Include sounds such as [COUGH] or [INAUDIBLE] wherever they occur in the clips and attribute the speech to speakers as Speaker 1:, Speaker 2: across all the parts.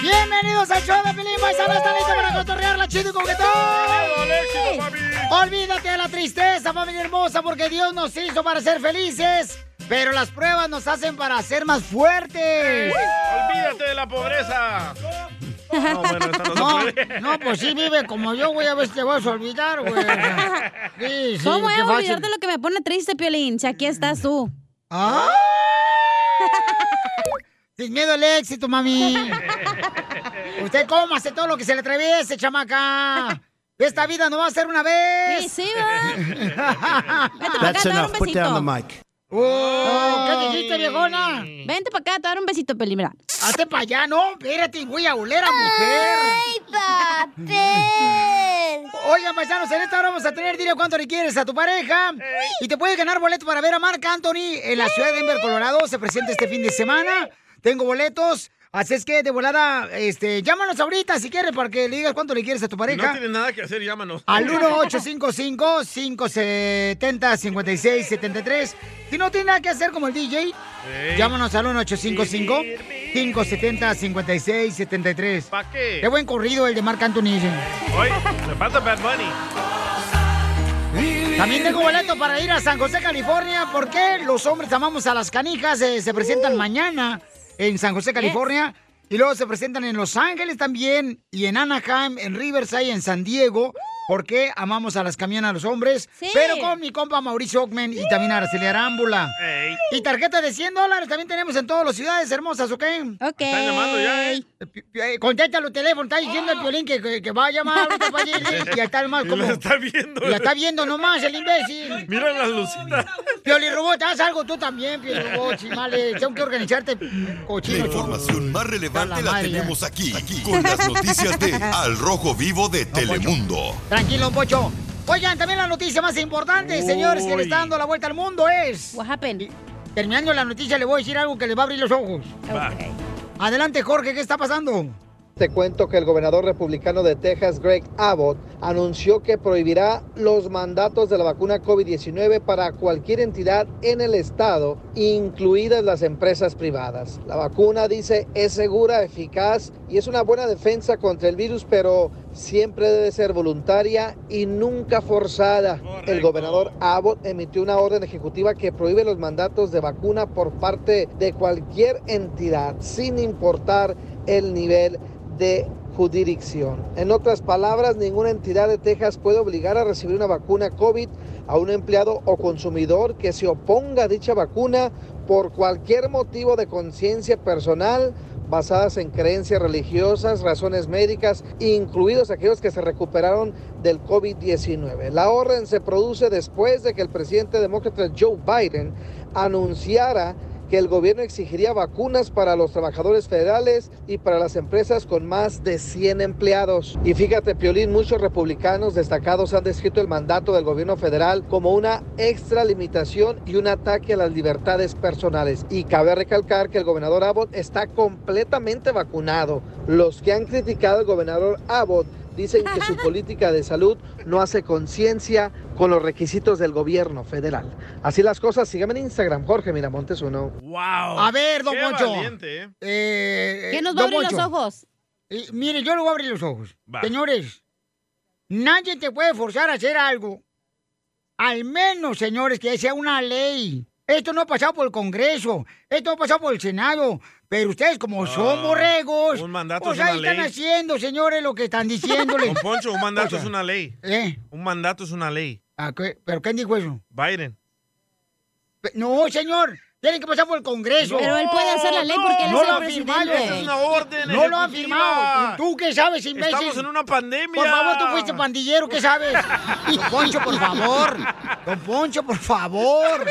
Speaker 1: Bienvenidos al show de Pilín Paisano. ¿Está listo para cotorrearla chido y coquetón? Olvídate de la tristeza, familia hermosa, porque Dios nos hizo para ser felices. Pero las pruebas nos hacen para ser más fuertes.
Speaker 2: Olvídate de la pobreza.
Speaker 1: No,
Speaker 2: bueno, no se
Speaker 1: no,
Speaker 2: puede.
Speaker 1: no, pues sí, vive como yo, güey. A ver si te vas a olvidar, güey. Sí, sí,
Speaker 3: ¿Cómo voy a olvidar de lo que me pone triste, Piolín? Si aquí estás tú.
Speaker 1: ¡Ah! Sin miedo al éxito, mami. [LAUGHS] Usted cómase todo lo que se le atraviese, chamaca. Esta vida no va a ser una vez.
Speaker 3: Sí, sí, va. [LAUGHS]
Speaker 4: That's enough. Put down the mic.
Speaker 1: Oh, ¿Qué dijiste, viejona?
Speaker 3: Vente para acá, te voy a dar un besito, Piolín, mira.
Speaker 1: Hazte para allá, no, espérate, voy a oler a mujer.
Speaker 3: ¡Ay, papel!
Speaker 1: Oigan, paisanos, en esta hora vamos a tener, dile cuánto le quieres a tu pareja. Y te puedes ganar boleto para ver a Marc Anthony en la ciudad de Denver, Colorado. Se presenta este fin de semana. Tengo boletos. Así es que de volada, este, llámanos ahorita si quieres para que le digas cuánto le quieres a tu pareja.
Speaker 2: no tienes nada que hacer, llámanos.
Speaker 1: Al 1-855-570-5673. Si no tiene nada que hacer como el DJ, llámanos al 1-855-570-5673.
Speaker 2: ¿Para qué?
Speaker 1: Qué buen corrido el de Marc Anthony.
Speaker 2: Oye, me falta Bad Bunny.
Speaker 1: También tengo boleto para ir a San José, California, porque los hombres amamos a las canijas. eh, se presentan mañana en San José, California. Y luego se presentan en Los Ángeles también, y en Anaheim, en Riverside, en San Diego. Porque amamos a las camionas a los hombres.
Speaker 3: Sí.
Speaker 1: Pero con mi compa Mauricio Ockman y también a Araceli Arámbula.
Speaker 2: Ey.
Speaker 1: Y tarjeta de 100 dólares también tenemos en todas las ciudades hermosas, ¿ok?
Speaker 3: Ok.
Speaker 2: Están llamando ya, ¿eh?
Speaker 1: Eh, Contesta los teléfonos, está diciendo el violín que, que- que va a llamar ahorita para allí, y está el más [LAUGHS]
Speaker 2: Y
Speaker 1: como...
Speaker 2: la está viendo.
Speaker 1: y la está viendo nomás el imbécil. [LAUGHS]
Speaker 2: Mira las lucitas.
Speaker 1: Pioli Robot, haz algo tú también, Pioli Robot, chimales. Tengo que organizarte,
Speaker 5: La
Speaker 1: cochino.
Speaker 5: información más relevante
Speaker 1: la
Speaker 5: la tenemos aquí, aquí, con las noticias de Al Rojo Vivo de Telemundo.
Speaker 1: Tranquilo, Pocho. Oigan, también la noticia más importante, señores, que le está dando la vuelta al mundo es...
Speaker 3: What happened?
Speaker 1: Terminando la noticia, le voy a decir algo que le va a abrir los ojos.
Speaker 2: Va.
Speaker 3: Ok.
Speaker 1: Adelante, Jorge, ¿qué está pasando?
Speaker 6: Te cuento que el gobernador republicano de Texas, Greg Abbott, anunció que prohibirá los mandatos de la vacuna COVID-19 para cualquier entidad en el estado, incluidas las empresas privadas. La vacuna, dice, es segura, eficaz y es una buena defensa contra el virus, pero siempre debe ser voluntaria y nunca forzada. El gobernador Abbott emitió una orden ejecutiva que prohíbe los mandatos de vacuna por parte de cualquier entidad, sin importar el nivel de jurisdicción. En otras palabras, ninguna entidad de Texas puede obligar a recibir una vacuna COVID a un empleado o consumidor que se oponga a dicha vacuna por cualquier motivo de conciencia personal basadas en creencias religiosas, razones médicas, incluidos aquellos que se recuperaron del COVID-19. La orden se produce después de que el presidente demócrata Joe Biden anunciara que el gobierno exigiría vacunas para los trabajadores federales y para las empresas con más de 100 empleados. Y fíjate, Piolín, muchos republicanos destacados han descrito el mandato del gobierno federal como una extra limitación y un ataque a las libertades personales. Y cabe recalcar que el gobernador Abbott está completamente vacunado. Los que han criticado al gobernador Abbott dicen que su [LAUGHS] política de salud no hace conciencia con los requisitos del gobierno federal. Así las cosas, síganme en Instagram, Jorge Miramontes uno.
Speaker 2: ¡Wow!
Speaker 1: A ver, don
Speaker 2: Qué
Speaker 1: Poncho.
Speaker 2: valiente, ¿eh?
Speaker 1: Eh,
Speaker 3: ¿Quién nos va a abrir los ojos?
Speaker 1: Mire, yo le voy a abrir los ojos.
Speaker 2: Va.
Speaker 1: Señores, nadie te puede forzar a hacer algo. Al menos, señores, que sea una ley. Esto no ha pasado por el Congreso, esto no ha pasado por el Senado. Pero ustedes, como son borregos,
Speaker 2: un mandato
Speaker 1: pues
Speaker 2: es una
Speaker 1: ahí están
Speaker 2: ley.
Speaker 1: haciendo, señores, lo que están diciéndole.
Speaker 2: Don Poncho, un mandato
Speaker 1: O sea,
Speaker 2: es una ley.
Speaker 1: ¿Eh?
Speaker 2: Un mandato es una ley.
Speaker 1: ¿A qué? ¿Pero quién dijo eso?
Speaker 2: Biden.
Speaker 1: No, señor. Tienen que pasar por el Congreso.
Speaker 3: Pero él puede hacer la ley porque él
Speaker 1: No
Speaker 3: es
Speaker 1: lo
Speaker 3: el
Speaker 1: ha firmado.
Speaker 2: Esa es
Speaker 3: presidente.
Speaker 2: una orden
Speaker 1: No lo han
Speaker 2: ejecutiva.
Speaker 1: firmado. ¿Tú, qué sabes, imbécil?
Speaker 2: Estamos en una pandemia.
Speaker 1: Por favor, tú fuiste pandillero, ¿qué sabes? [LAUGHS] Don Poncho, por favor. Don Poncho, por favor.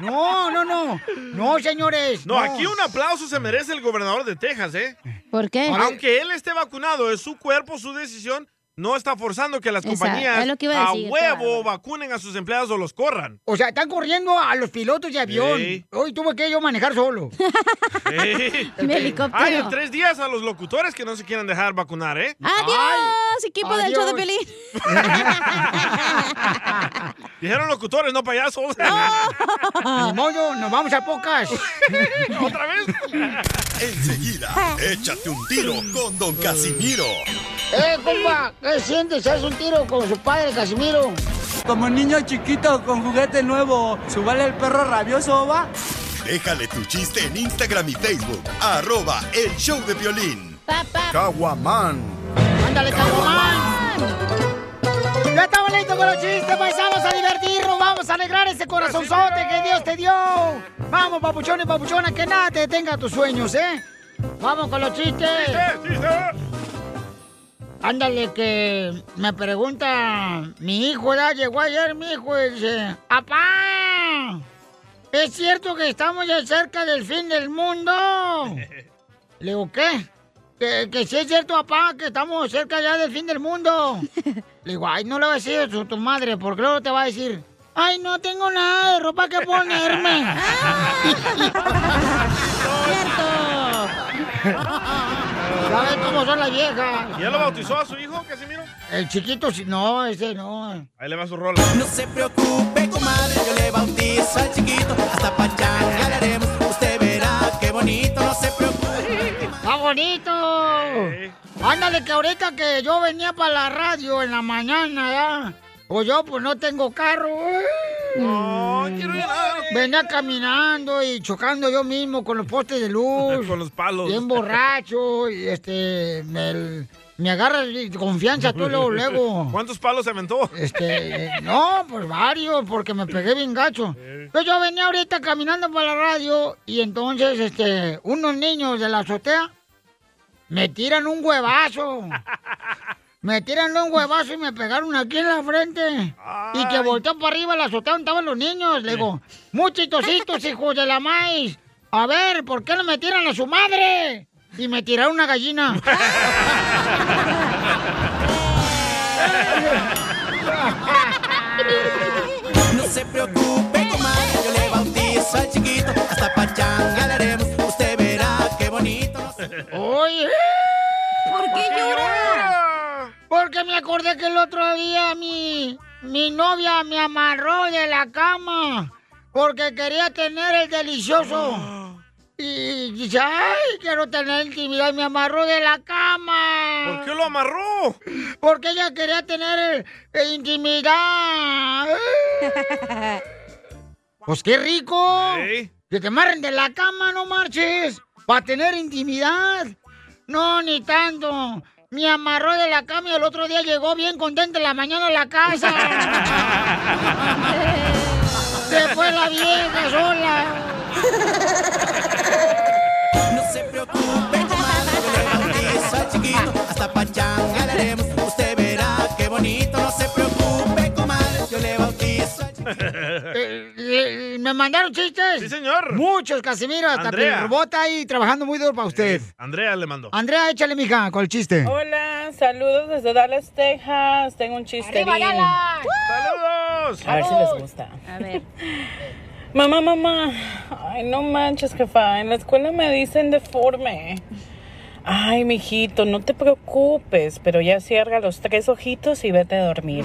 Speaker 1: No, no, no. No, señores.
Speaker 2: No, aquí un aplauso se merece el gobernador de Texas, ¿eh?
Speaker 3: ¿Por qué?
Speaker 2: Aunque él esté vacunado, es su cuerpo, su decisión. No está forzando que las compañías
Speaker 3: es lo que iba a decir,
Speaker 2: huevo vacunen a sus empleados o los corran.
Speaker 1: O sea, están corriendo a los pilotos de avión.
Speaker 2: Sí.
Speaker 1: Hoy tuve que yo manejar solo. [LAUGHS]
Speaker 2: Sí.
Speaker 3: Mi helicóptero.
Speaker 2: Ay, en tres días a los locutores que no se quieran dejar vacunar, ¿eh?
Speaker 3: ¡Adiós, equipo del show de. Piolín! [LAUGHS]
Speaker 2: Dijeron locutores, no payasos. [LAUGHS]
Speaker 1: Ni modo, nos vamos a pocas.
Speaker 2: ¿Otra vez?
Speaker 5: Enseguida, échate un tiro con Don Casimiro.
Speaker 1: ¡Eh, compa! ¿Qué sientes? ¿Haz un tiro con su padre, Casimiro?
Speaker 7: Como niño chiquito con juguete nuevo, ¿subale el perro rabioso, va?
Speaker 5: Déjale tu chiste en Instagram y Facebook. Arroba el show de violín.
Speaker 3: Papá.
Speaker 4: Caguaman.
Speaker 1: ¡Ándale, cabrón! Ya estamos listos con los chistes, paisanos, a divertirnos. Vamos a alegrar ese corazonzote que Dios te dio. Vamos, papuchón y papuchona, que nada te detenga tus sueños, ¿eh? Vamos con los chistes.
Speaker 2: ¡Chiste, chiste!
Speaker 1: Ándale, que me pregunta mi hijo, ¿verdad? Llegó ayer mi hijo y dice, ¡Apá! ¿Es cierto que estamos ya cerca del fin del mundo? [LAUGHS] Le digo, ¿qué? Que, que sí es cierto, papá, que estamos cerca ya del fin del mundo. [LAUGHS] Le digo, ay, no le voy a decir eso a tu madre, porque luego te va a decir, ay, no tengo nada de ropa que ponerme. [LAUGHS] ¿Sabes cómo son las viejas?
Speaker 2: ¿Ya lo bautizó a su hijo, Casimiro?
Speaker 1: El chiquito, sí- no, ese no.
Speaker 2: Ahí le va su rola.
Speaker 7: No se preocupe, comadre, yo le bautizo al chiquito. Hasta pachanga le haremos, usted verá qué bonito, no se preocupe.
Speaker 1: ¡Está bonito! Ándale, que ahorita que yo venía para la radio en la mañana, ¿ya? O yo, pues no tengo carro.
Speaker 2: Ay, quiero a-
Speaker 1: Venía caminando y chocando yo mismo con los postes de luz. [LAUGHS]
Speaker 2: Con los palos.
Speaker 1: Bien borracho y este... Me, me agarra confianza tú luego, luego. [LAUGHS]
Speaker 2: ¿Cuántos palos se aventó?
Speaker 1: Este, no, pues varios, porque me pegué bien gacho. Entonces yo venía ahorita caminando para la radio y entonces, este, unos niños de la azotea me tiran un huevazo. [LAUGHS] Me tiran un huevazo y me pegaron aquí en la frente. Y que volteó para arriba la azotea donde estaban los niños. Le digo, muchitositos, [LAUGHS] hijos de la maíz. A ver, ¿por qué no me tiran a su madre? Y me tiraron una gallina. [LAUGHS]
Speaker 7: No se preocupe, comadre, yo le bautizo al chiquito. Hasta pachanga le haremos, usted verá qué bonito,
Speaker 1: Oye. Porque me acordé que el otro día mi, mi novia me amarró de la cama porque quería tener el delicioso. Y dice, ay, quiero tener intimidad y me amarró de la cama.
Speaker 2: ¿Por qué lo amarró?
Speaker 1: Porque ella quería tener el intimidad. [LAUGHS] pues qué rico.
Speaker 2: Ey.
Speaker 1: Que te amarren de la cama, no marches. Para tener intimidad. No, ni tanto. Me amarró de la cama y el otro día llegó bien contenta en la mañana a la casa. [LAUGHS] Se fue la vieja sola.
Speaker 7: No se preocupe, comadre, chiquito. Hasta pachanga
Speaker 1: Eh, eh, ¿Me mandaron chistes?
Speaker 2: Sí, señor.
Speaker 1: Muchos, Casimiro. Hasta
Speaker 2: Andrea.
Speaker 1: el robot ahí trabajando muy duro para usted.
Speaker 2: Andrea le mandó.
Speaker 1: Andrea, échale, mija, con el chiste.
Speaker 8: Hola, saludos desde Dallas, Texas. Tengo un chiste.
Speaker 2: ¡Saludos!
Speaker 8: A ver si les gusta.
Speaker 3: A ver.
Speaker 8: Mamá, mamá. Ay, no manches, jefa. En la escuela me dicen deforme. Ay, mijito, no te preocupes, pero ya cierra los tres ojitos y vete a dormir.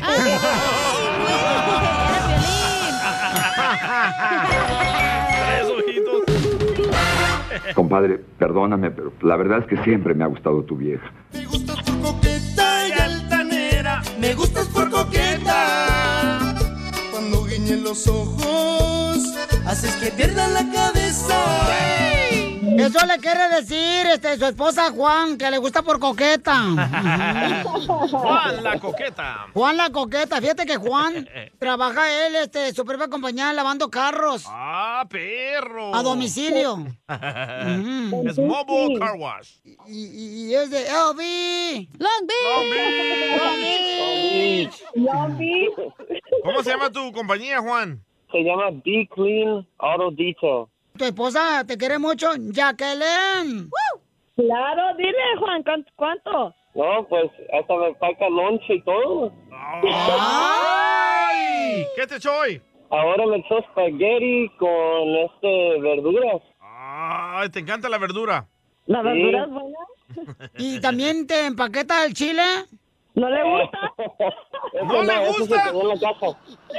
Speaker 2: Tres ojitos.
Speaker 9: Compadre, perdóname, pero la verdad es que siempre me ha gustado tu vieja.
Speaker 7: Me gustas por coqueta y altanera. Me gustas por coqueta. Cuando guiñen los ojos, haces que pierdan la cabeza.
Speaker 1: Eso le quiere decir este, su esposa Juan, que le gusta por coqueta. [LAUGHS]
Speaker 2: Juan la coqueta.
Speaker 1: Juan la coqueta. Fíjate que Juan trabaja él, este, su propia compañía, lavando carros
Speaker 2: ¡Ah, perro!
Speaker 1: a domicilio. [LAUGHS]
Speaker 2: Es Mobile Car Wash.
Speaker 1: Y, y- y es de LV.
Speaker 3: Long Beach.
Speaker 1: Long Beach.
Speaker 2: ¿Cómo se llama tu compañía, Juan?
Speaker 10: Se llama Be Clean Auto Detail.
Speaker 1: Tu esposa te quiere mucho, Jacqueline.
Speaker 11: Claro, dile, Juan, ¿cuán- ¿cuánto?
Speaker 10: No, pues hasta me paga lonche y todo.
Speaker 2: ¡Ay! ¿Qué te echó hoy?
Speaker 10: Ahora me echó espagueti con este verduras.
Speaker 2: Ay, te encanta la verdura.
Speaker 11: ¿La
Speaker 10: Sí.
Speaker 11: verdura es buena?
Speaker 1: ¿Y también te empaqueta el chile?
Speaker 11: ¿No le gusta? [LAUGHS]
Speaker 2: ¿No le gusta?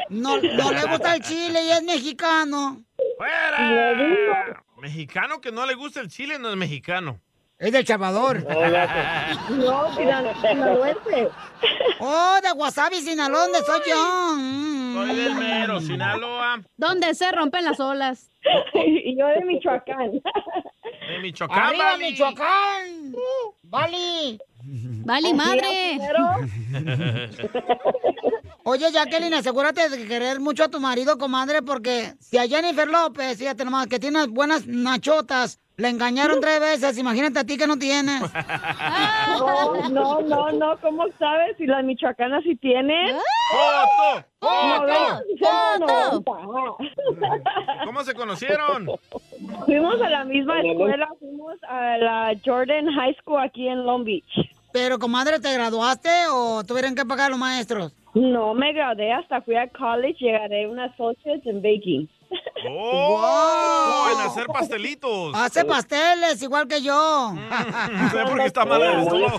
Speaker 1: No, no le gusta el chile y es mexicano.
Speaker 2: ¡Fuera! Mexicano que no le gusta el chile no es mexicano.
Speaker 1: Es del Salvador.
Speaker 11: No, [LAUGHS] Sinal- sinaloense.
Speaker 1: Oh, de Wasabi, Sinaloa, ¿dónde soy yo? Mm.
Speaker 2: Soy del mero, Sinaloa,
Speaker 3: Donde se rompen las olas. [LAUGHS]
Speaker 11: y yo de Michoacán.
Speaker 2: de Michoacán,
Speaker 1: ¡Arriba,
Speaker 2: Bali.
Speaker 1: Michoacán! ¡Vali!
Speaker 3: Vale, madre. [LAUGHS]
Speaker 1: Oye, Jacqueline, asegúrate de querer mucho a tu marido, comadre, porque si a Jennifer López, fíjate nomás, que tiene unas buenas nachotas, le engañaron tres veces, imagínate a ti que no tienes.
Speaker 11: No, [LAUGHS] no, no, no, ¿cómo sabes si las michoacanas sí tienen?
Speaker 2: ¡Foto!
Speaker 11: Noventa,
Speaker 2: ¡Foto!
Speaker 11: noventa.
Speaker 2: ¿Cómo se conocieron?
Speaker 11: Fuimos a la misma escuela, fuimos a la Jordan High School aquí en Long Beach.
Speaker 1: Pero, comadre, ¿te graduaste o tuvieron que pagar los maestros?
Speaker 11: No me gradué hasta fui a college, llegaré una associate en baking. [LAUGHS]
Speaker 2: ¡Oh! En hacer pastelitos.
Speaker 1: Hace pasteles, igual que yo.
Speaker 2: No sé por qué está mal el estómago.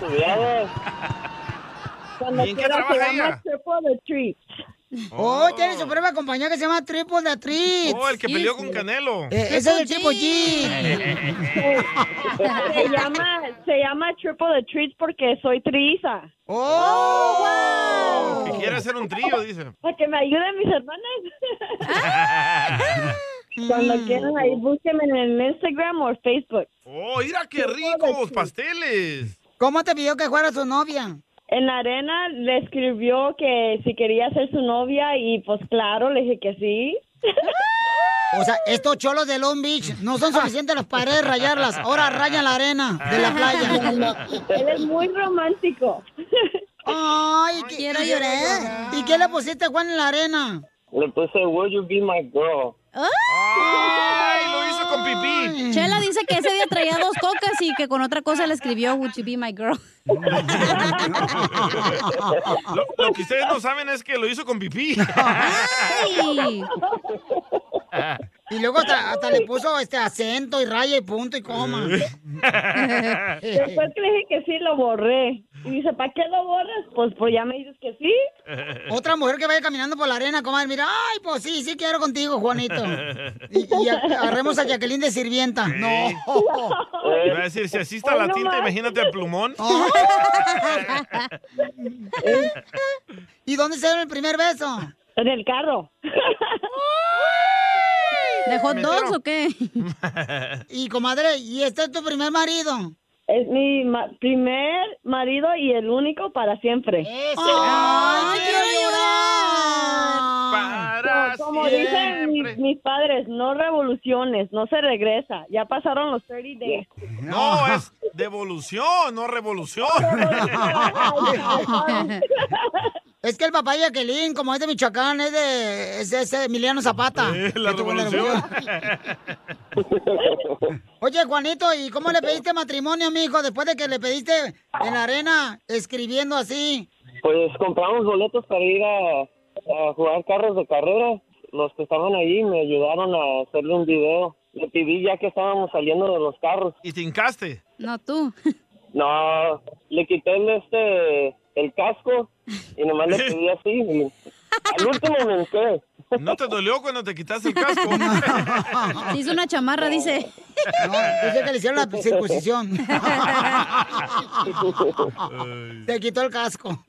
Speaker 11: Cuando
Speaker 2: ¿Y en qué
Speaker 11: quiera
Speaker 2: trabaja ella?
Speaker 11: Triple Treat.
Speaker 1: Oh, tiene su propia compañía que se llama Triple de Treats.
Speaker 2: Oh, el que peleó con Canelo.
Speaker 1: Eh, ese es el tipo G.
Speaker 11: Se llama, se llama Triple the Treats porque soy triza.
Speaker 1: ¡Oh,
Speaker 2: Que quiere hacer un trío, dice.
Speaker 11: Para que me ayuden mis hermanas. Cuando quieran ahí, búsquenme en el Instagram o Facebook.
Speaker 2: ¡Oh, mira qué ricos pasteles!
Speaker 1: ¿Cómo te pidió que fuera su novia?
Speaker 11: En la arena le escribió que si quería ser su novia y pues claro, le dije que sí.
Speaker 1: O sea, estos cholos de Long Beach no son suficientes las paredes rayarlas. Ahora rayan la arena de la playa.
Speaker 11: Él es muy romántico.
Speaker 1: Ay, ¿qué-
Speaker 3: Quiero
Speaker 1: y-
Speaker 3: llorar.
Speaker 1: ¿Y qué le pusiste, Juan, en la arena?
Speaker 10: Le puse, will you be my girl?
Speaker 2: ¡Ay, lo hizo con pipí!
Speaker 3: Chela dice que ese día traía dos cocas y que con otra cosa le escribió Would you be my girl?
Speaker 2: Lo, lo que ustedes no saben es que lo hizo con pipí.
Speaker 3: Ay.
Speaker 1: Y luego hasta, hasta le puso este acento y raya y punto y coma. [LAUGHS]
Speaker 11: Después que le dije que sí, lo borré. Y dice, ¿para qué lo borras? Pues, pues ya me dices que sí.
Speaker 1: Otra mujer que vaya caminando por la arena, comadre, mira, ay, pues sí, sí quiero contigo, Juanito. Y, y agarremos a Jacqueline de sirvienta. No.
Speaker 2: Iba a decir, si así está la tinta, imagínate el plumón. [LAUGHS]
Speaker 1: ¿Y dónde se dio el primer beso?
Speaker 11: En el carro. [LAUGHS]
Speaker 3: ¿De hot dogs o qué? [LAUGHS]
Speaker 1: Y comadre, ¿y este es tu primer marido?
Speaker 11: Es mi ma- primer marido y el único para siempre.
Speaker 1: ¡Ay, quiero
Speaker 2: Para
Speaker 11: Como dicen mis, mis padres, no revoluciones, no se regresa. Ya pasaron los 30 days.
Speaker 2: No, es devolución, no revolución. [LAUGHS]
Speaker 1: Es que el papá de Jacqueline, como es de Michoacán, es de es, es Emiliano Zapata.
Speaker 2: Eh, la revolución. [LAUGHS]
Speaker 1: Oye, Juanito, ¿y cómo le pediste matrimonio, mijo, después de que le pediste en la arena escribiendo así?
Speaker 10: Pues compramos boletos para ir a, a jugar carros de carrera. Los que estaban ahí me ayudaron a hacerle un video. Le pedí ya que estábamos saliendo de los carros.
Speaker 2: ¿Y te hincaste?
Speaker 3: No, tú.
Speaker 10: No, le quité el, este, el casco y nomás le pedí así. Y al último me hinqué.
Speaker 2: ¿No te dolió cuando te quitaste el casco? [LAUGHS]
Speaker 3: Se hizo una chamarra, dice.
Speaker 1: No, dice que le hicieron la circuncisión. [LAUGHS] Te quitó el casco.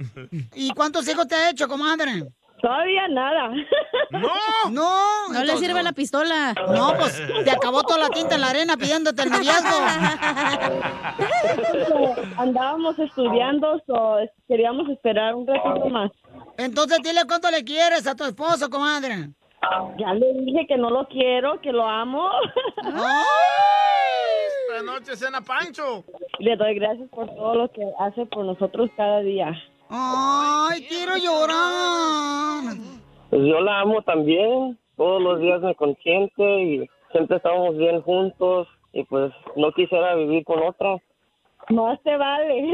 Speaker 1: ¿Y cuántos hijos te ha hecho, comadre?
Speaker 11: Todavía nada.
Speaker 2: ¡No!
Speaker 1: No.
Speaker 3: No le sirve la pistola.
Speaker 1: No, pues te acabó toda la tinta en la arena pidiéndote el noviazgo. [LAUGHS]
Speaker 11: Andábamos estudiando, so queríamos esperar un ratito más.
Speaker 1: Entonces dile cuánto le quieres a tu esposo, comadre.
Speaker 11: Ya le dije que no lo quiero, que lo amo.
Speaker 2: Esta noche cena Pancho.
Speaker 11: Le doy gracias por todo lo que hace por nosotros cada día.
Speaker 1: Ay, quiero llorar.
Speaker 10: Pues yo la amo también. Todos los días me consiente y siempre estábamos bien juntos. Y pues no quisiera vivir con otra.
Speaker 11: Más te vale. [LAUGHS]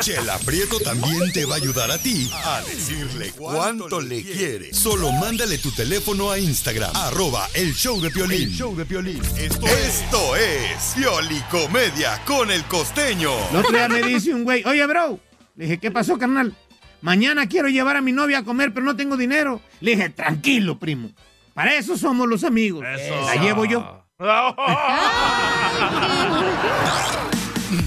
Speaker 5: Chela Prieto también te va a ayudar a ti a decirle cuánto le quiere. Solo mándale tu teléfono a Instagram, arroba el show de Piolín.
Speaker 4: El show de Piolín.
Speaker 5: Esto, Esto es Piolicomedia con el costeño.
Speaker 12: El otro día me dice un güey, oye, bro. Le dije, ¿qué pasó, carnal? Mañana quiero llevar a mi novia a comer, pero no tengo dinero. Le dije, tranquilo, primo. Para eso somos los amigos. La llevo yo. [LAUGHS]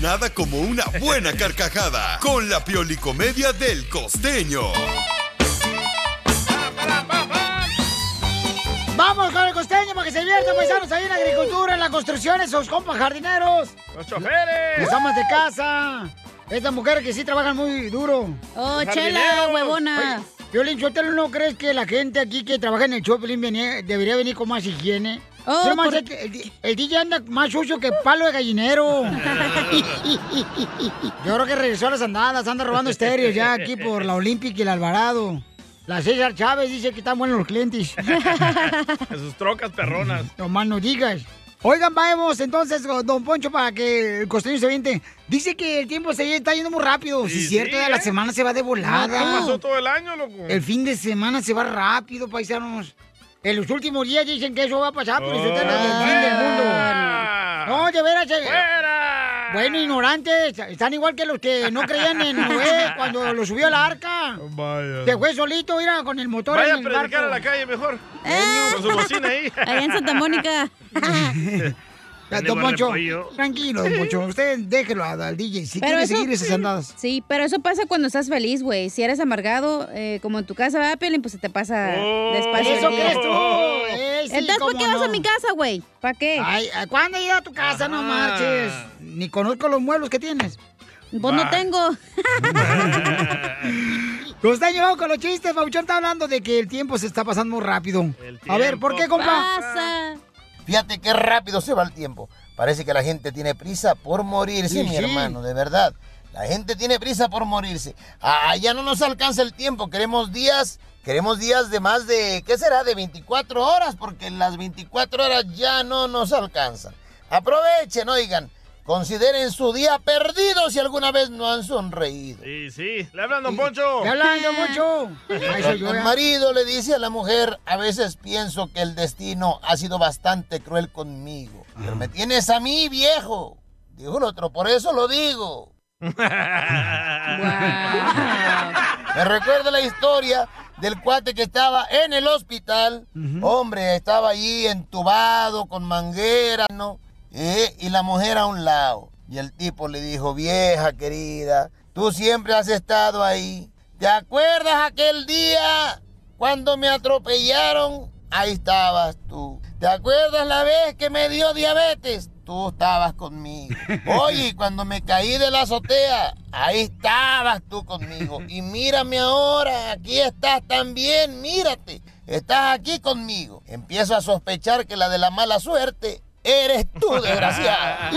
Speaker 5: Nada como una buena carcajada con la Piolicomedia del costeño.
Speaker 1: Vamos con el costeño para que se diviertan paisanos ahí en la agricultura, en la construcción, esos compas jardineros.
Speaker 2: Los choferes.
Speaker 1: Los amas de casa. Estas mujeres que sí trabajan muy duro.
Speaker 3: Oh, chela, huevona.
Speaker 1: Violín, Sotelo, ¿no crees que la gente aquí que trabaja en el show debería venir con más higiene?
Speaker 3: Oh,
Speaker 1: Pero más
Speaker 3: por-
Speaker 1: el, el- el DJ anda más sucio que palo de gallinero. [LAUGHS] Yo creo que regresó a las andadas, anda robando estéreos ya aquí por la Olímpica y el Alvarado. La César Chávez dice que están buenos los clientes.
Speaker 2: En [LAUGHS] sus trocas perronas.
Speaker 1: No más no digas. Oigan, vamos entonces, don Poncho, para que el costeño se viente. Dice que el tiempo se está yendo muy rápido. Si es cierto,
Speaker 2: sí,
Speaker 1: la
Speaker 2: ¿eh?
Speaker 1: semana se va de
Speaker 2: ¿Qué
Speaker 1: volada.
Speaker 2: pasó todo el año, loco?
Speaker 1: El fin de semana se va rápido, paisanos. En los últimos días dicen que eso va a pasar, pero se trata del fin del mundo. No, de veras. Bueno, ignorantes, están igual que los que no creían en [LAUGHS] Noé cuando lo subió a la arca.
Speaker 2: Vaya.
Speaker 1: Se fue solito, mira, con el motor
Speaker 2: Vaya a
Speaker 1: en el
Speaker 2: predicar a
Speaker 1: barco.
Speaker 2: la calle mejor.
Speaker 1: Eh.
Speaker 2: Con su bocina ahí.
Speaker 3: Allá en Santa Mónica. [LAUGHS]
Speaker 1: Don Poncho, tranquilo, Don Poncho. Usted déjelo al, al DJ. Si
Speaker 3: Pero
Speaker 1: quiere
Speaker 3: eso-
Speaker 1: seguir esas andadas.
Speaker 3: Sí, pero eso pasa cuando estás feliz, güey. Si eres amargado, eh, como en tu casa, ¿verdad, Piolín? Pues se te pasa despacio.
Speaker 1: ¿Eso
Speaker 3: día.
Speaker 1: crees tú? Eh, sí,
Speaker 3: Entonces, ¿por qué vas a mi casa, güey? ¿Para qué?
Speaker 1: Ay, ¿cuándo he ido a tu casa? No marches. Ni conozco los muebles que tienes.
Speaker 3: Pues no tengo. [LAUGHS]
Speaker 1: Costeño, vamos con los chistes. Pauchón está hablando de que el tiempo se está pasando muy rápido. A ver, ¿por qué, compa?
Speaker 13: Fíjate qué rápido se va el tiempo. Parece que la gente tiene prisa por morirse,
Speaker 1: Sí,
Speaker 13: mi
Speaker 1: sí.
Speaker 13: hermano, de verdad. La gente tiene prisa por morirse. Ah, ya no nos alcanza el tiempo. Queremos días, queremos días de más de, ¿qué será? De 24 horas, porque las 24 horas ya no nos alcanzan. Aprovechen, oigan. Consideren su día perdido si alguna vez no han sonreído.
Speaker 2: Sí, sí. Le hablan, don Poncho.
Speaker 1: ¿Qué hablan, don Poncho?
Speaker 13: El
Speaker 1: ¿eh?
Speaker 13: marido le dice a la mujer, a veces pienso que el destino ha sido bastante cruel conmigo. Pero me tienes a mí, viejo. Dijo el otro, por eso lo digo. [LAUGHS] Me recuerda la historia del cuate que estaba en el hospital. Hombre, estaba allí entubado con manguera, ¿no? Eh, y la mujer a un lado. Y el tipo le dijo, vieja querida, tú siempre has estado ahí. ¿Te acuerdas aquel día cuando me atropellaron? Ahí estabas tú. ¿Te acuerdas la vez que me dio diabetes? Tú estabas conmigo. [LAUGHS] Oye, cuando me caí de la azotea, ahí estabas tú conmigo. Y mírame ahora, aquí estás también, mírate. Estás aquí conmigo. Empiezo a sospechar que la de la mala suerte eres tú, desgraciada.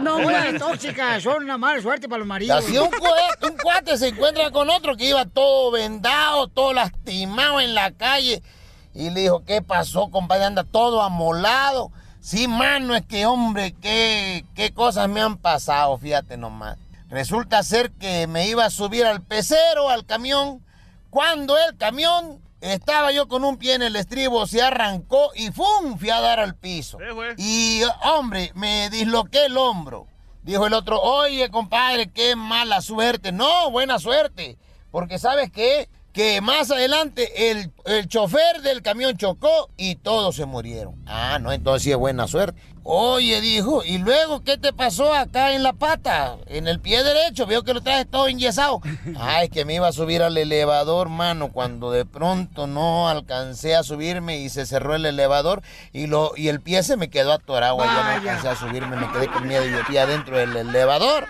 Speaker 1: No, las tóxicas son una mala suerte para los maridos.
Speaker 13: un cuate, un cuate se encuentra con otro que iba todo vendado, todo lastimado en la calle. Y le dijo, ¿qué pasó, compadre? Anda todo amolado. Sí, mano, es que, hombre, qué, qué cosas me han pasado, fíjate nomás. Resulta ser que me iba a subir al pecero, al camión, cuando el camión estaba yo con un pie en el estribo, se arrancó y ¡fum! fui a dar al piso. Y, hombre, me disloqué el hombro. Dijo el otro, oye, compadre, qué mala suerte. No, buena suerte. Porque ¿sabes qué? Que más adelante el, el chofer del camión chocó y todos se murieron. Ah, no, entonces sí es buena suerte. Oye, dijo, ¿y luego qué te pasó acá en la pata? En el pie derecho, veo que lo traes todo enyesado. [LAUGHS] Ay, que me iba a subir al elevador, mano, cuando de pronto no alcancé a subirme y se cerró el elevador y, lo, y el pie se me quedó atorado. Ya no alcancé a subirme, me quedé con miedo y metí adentro del elevador.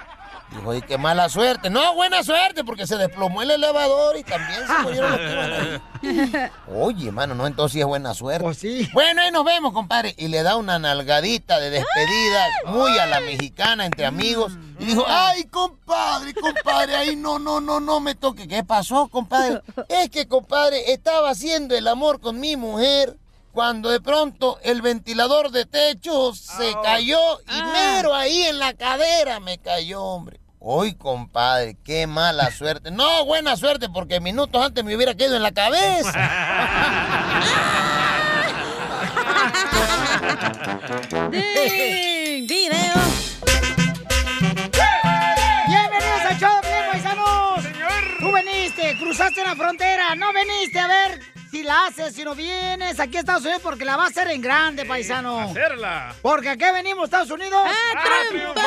Speaker 13: Dijo, y qué mala suerte. No, buena suerte, porque se desplomó el elevador y también se murieron los que iban ahí. [LAUGHS] Oye, mano, no, entonces sí es buena suerte. Bueno, ahí nos vemos, compadre. Y le da una nalgadita de despedida, muy a la mexicana, entre amigos. Y dijo, ay, compadre, compadre, ahí no, no, no, no me toque. ¿Qué pasó, compadre? [LAUGHS] Es que, compadre, estaba haciendo el amor con mi mujer cuando de pronto el ventilador de techo se cayó y mero ahí en la cadera me cayó, hombre. Hoy, compadre, qué mala [LAUGHS] suerte. No, buena suerte, porque minutos antes me hubiera quedado en la cabeza. [LAUGHS] [LAUGHS]
Speaker 3: ¡Ding! ¡Video!
Speaker 1: ¡Bienvenidos al show, bien, paisanos! ¡Señor! Tú veniste, cruzaste la frontera, no veniste a ver si la haces, si no vienes aquí a Estados Unidos porque la va a hacer en grande, paisano.
Speaker 2: Hacerla.
Speaker 1: Porque aquí venimos, Estados Unidos.
Speaker 3: ¡A
Speaker 2: triunfar!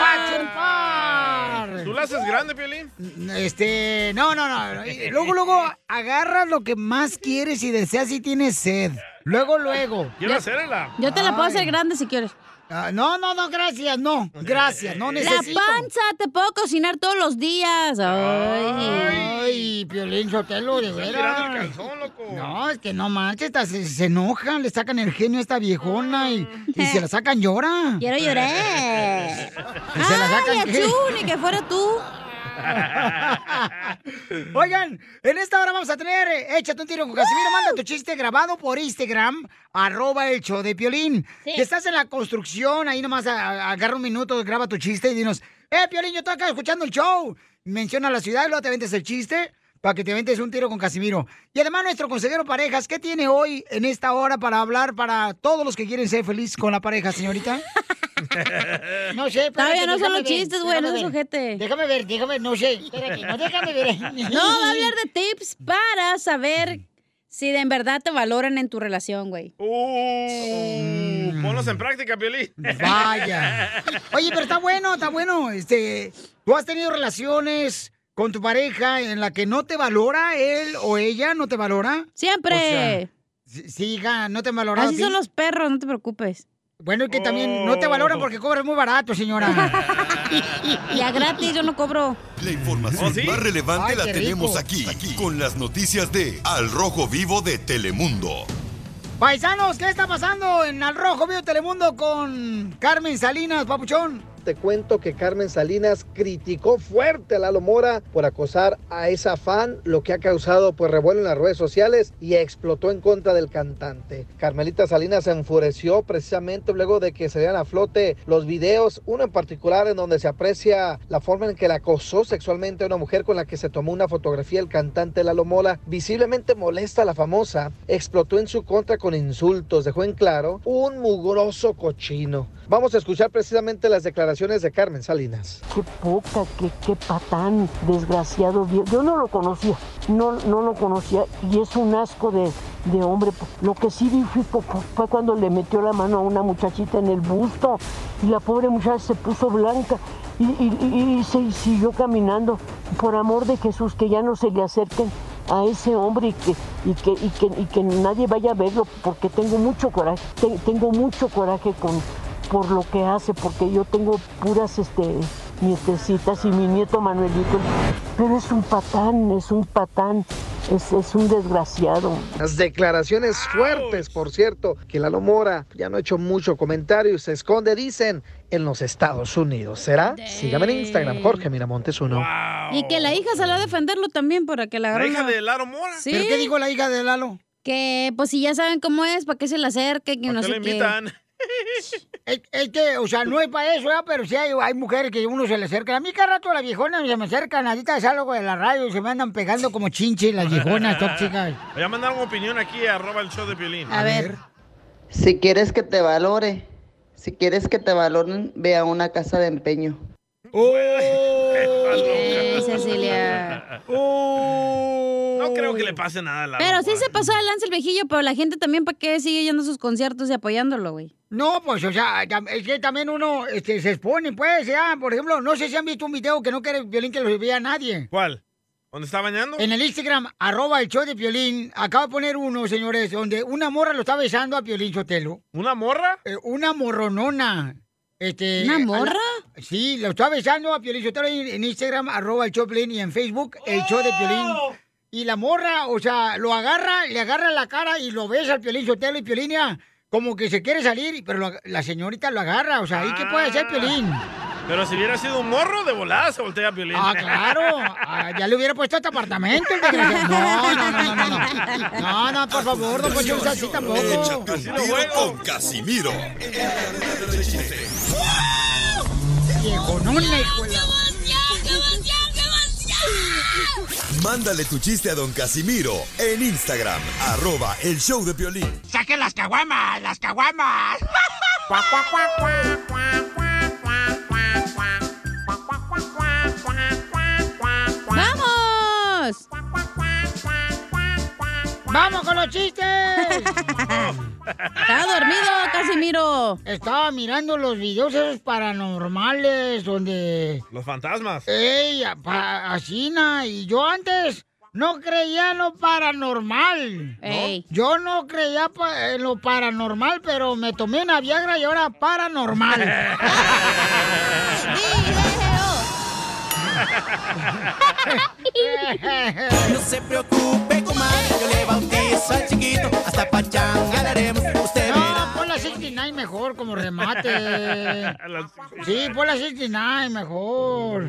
Speaker 1: ¡A triunfar!
Speaker 2: ¿Tú la haces grande, Piolín?
Speaker 1: Este, no, no, no. Luego, luego, agarras lo que más quieres y deseas y tienes sed. Luego, luego.
Speaker 2: Quiero hacerla.
Speaker 3: Yo te la puedo
Speaker 1: Ay.
Speaker 3: hacer grande si quieres.
Speaker 1: Ah, no, no, no, gracias, no. [LAUGHS] Gracias, no
Speaker 3: La
Speaker 1: necesito.
Speaker 3: panza, te puedo cocinar todos los días. Ay.
Speaker 1: Ay, Piolín Sotelo, de
Speaker 2: el
Speaker 1: veras.
Speaker 2: calzón, loco.
Speaker 1: No, es que no manches, se, se enojan, le sacan el genio a esta viejona y, y se la sacan llora.
Speaker 3: Quiero llorar. [LAUGHS]
Speaker 1: Y se la
Speaker 3: Ay,
Speaker 1: sacan
Speaker 3: ni que fuera tú. [LAUGHS]
Speaker 1: Oigan, en esta hora vamos a tener eh, Échate un tiro con Casimiro. Manda tu chiste grabado por Instagram, arroba el show de Piolín.
Speaker 3: Sí.
Speaker 1: Que estás en la construcción, ahí nomás a- a- agarra un minuto, graba tu chiste y dinos, eh, Piolín, yo estoy acá escuchando el show. Menciona la ciudad y luego te ventes el chiste para que te ventes un tiro con Casimiro. Y además nuestro consejero parejas, ¿qué tiene hoy en esta hora para hablar para todos los que quieren ser feliz con la pareja, señorita? [LAUGHS] No sé,
Speaker 3: Todavía no son los chistes, güey, no
Speaker 1: ver.
Speaker 3: ojete.
Speaker 1: Déjame ver, déjame, no sé, espérate, no déjame ver. [LAUGHS]
Speaker 3: No, va a hablar de tips para saber si de en verdad te valoran en tu relación, güey.
Speaker 2: Uh, ponlos en práctica, Piolín.
Speaker 1: Vaya. [LAUGHS] Oye, pero está bueno, está bueno. Este, ¿tú has tenido relaciones con tu pareja en la que no te valora él o ella no te valora?
Speaker 3: Siempre.
Speaker 1: O sea, sí, sí, hija, no te valora.
Speaker 3: Así son los perros, no te preocupes.
Speaker 1: Bueno, y que también no te valoran porque cobras muy barato, señora. [LAUGHS]
Speaker 3: Y a gratis yo no cobro.
Speaker 5: La información
Speaker 2: ¿Oh, sí?
Speaker 5: más relevante
Speaker 1: Ay,
Speaker 5: la tenemos aquí, aquí, con las noticias de Al Rojo Vivo de Telemundo.
Speaker 1: Paisanos, ¿qué está pasando en Al Rojo Vivo Telemundo con Carmen Salinas, papuchón?
Speaker 6: Te cuento que Carmen Salinas criticó fuerte a Lalo Mora por acosar a esa fan, lo que ha causado pues revuelo en las redes sociales y explotó en contra del cantante. Carmelita Salinas se enfureció precisamente luego de que se dieran a flote los videos, uno en particular en donde se aprecia la forma en que la acosó sexualmente a una mujer con la que se tomó una fotografía el cantante Lalo Mora. Visiblemente molesta a la famosa, explotó en su contra con insultos, dejó en claro un mugroso cochino. Vamos a escuchar precisamente las declaraciones de Carmen Salinas.
Speaker 14: Qué poca, qué, qué patán, desgraciado. Yo no lo conocía, no, no lo conocía y es un asco de, de hombre. Lo que sí vi fue, fue- cuando le metió la mano a una muchachita en el busto y la pobre muchacha se puso blanca y, se siguió caminando. Por amor de Jesús, que ya no se le acerquen a ese hombre y que, y que, y que, y que nadie vaya a verlo porque tengo mucho coraje, te- tengo mucho coraje con, por lo que hace, porque yo tengo puras este, nietecitas y mi nieto Manuelito, pero es un patán, es un patán, es, es un desgraciado.
Speaker 6: Las declaraciones fuertes, por cierto, que Lalo Mora ya no ha hecho mucho comentario y se esconde, dicen, en los Estados Unidos. ¿Será? Sígame en Instagram, Jorge Miramontes uno.
Speaker 3: Y que la hija salió a defenderlo también para que la
Speaker 2: ¿La
Speaker 3: agarró.
Speaker 2: hija
Speaker 3: la-
Speaker 2: de Laro Mora?
Speaker 3: Sí.
Speaker 1: ¿Pero qué dijo la hija de Lalo?
Speaker 3: Que pues si ya saben cómo es, ¿para qué se le acerquen? Que
Speaker 2: ¿Por
Speaker 3: no
Speaker 2: qué
Speaker 3: sé
Speaker 2: le
Speaker 3: qué.
Speaker 1: Es, es que, o sea, no es para eso, ¿verdad? pero sí hay, hay mujeres que uno se le acerca. A mí cada rato las viejonas se me acercan, ahorita salgo de la radio y se me andan pegando como chinche las viejonas tóxicas.
Speaker 2: Voy [LAUGHS] a mandar una opinión aquí, arroba el show de Piolín.
Speaker 3: A ver.
Speaker 15: Si quieres que te valore, si quieres que te valoren, ve a una casa de empeño.
Speaker 3: Eh, Cecilia.
Speaker 2: No creo que le pase nada a Lalo
Speaker 3: Pero sí se pasó de lanza el viejillo, pero la gente también, ¿para qué sigue yendo a sus conciertos y apoyándolo, güey?
Speaker 1: No, pues, o sea, es que también uno este, se expone, pues, ya. Por ejemplo, no sé si han visto un video que no quiere Violín que lo vea nadie.
Speaker 2: ¿Cuál? ¿Dónde está bañando?
Speaker 1: En el Instagram, arroba el show de Piolín, acaba de poner uno, señores, donde una morra lo está besando a Piolín Sotelo.
Speaker 2: ¿Una morra?
Speaker 1: Eh, una morronona. Este,
Speaker 3: ¿Una
Speaker 1: la-
Speaker 3: morra?
Speaker 1: sí, lo está besando a Piolín Sotelo en, en Instagram, arroba el show de Piolín, y en Facebook, el show de Piolín. Y la morra, o sea, lo agarra, le agarra la cara y lo besa al Piolín Sotelo y Piolín ya como que se quiere salir, pero lo- la señorita lo agarra, o sea, ¿y qué puede hacer Piolín?
Speaker 2: Pero si hubiera sido un morro, de volada se voltea a Piolín.
Speaker 1: Ah, claro. Ah, ya le hubiera puesto este apartamento. No, no, no, no, no. No, no, no por favor, no sea así tampoco.
Speaker 5: Échate un tiro con Casimiro.
Speaker 1: Viejo, no, hijo de la-
Speaker 5: Mándale tu chiste a don Casimiro en Instagram, arroba el show de Piolín.
Speaker 7: ¡Saquen las caguamas! ¡Las caguamas!
Speaker 3: ¡Vamos!
Speaker 1: ¡Vamos con los chistes!
Speaker 3: Estaba dormido, Casimiro.
Speaker 1: Estaba mirando los videos esos paranormales donde...
Speaker 2: Los fantasmas.
Speaker 1: ¡Ey! pa- Así, na, y yo antes no creía en lo paranormal.
Speaker 3: Ey.
Speaker 1: Yo no creía pa- en lo paranormal, pero me tomé una Viagra y ahora paranormal. [LAUGHS]
Speaker 7: No se preocupe, comadre, yo le bautizo al chiquito. Hasta pachanga le haremos, usted
Speaker 1: No,
Speaker 7: verá.
Speaker 1: pon la 69 mejor como remate. [LAUGHS] Sí, pon la 69 mejor.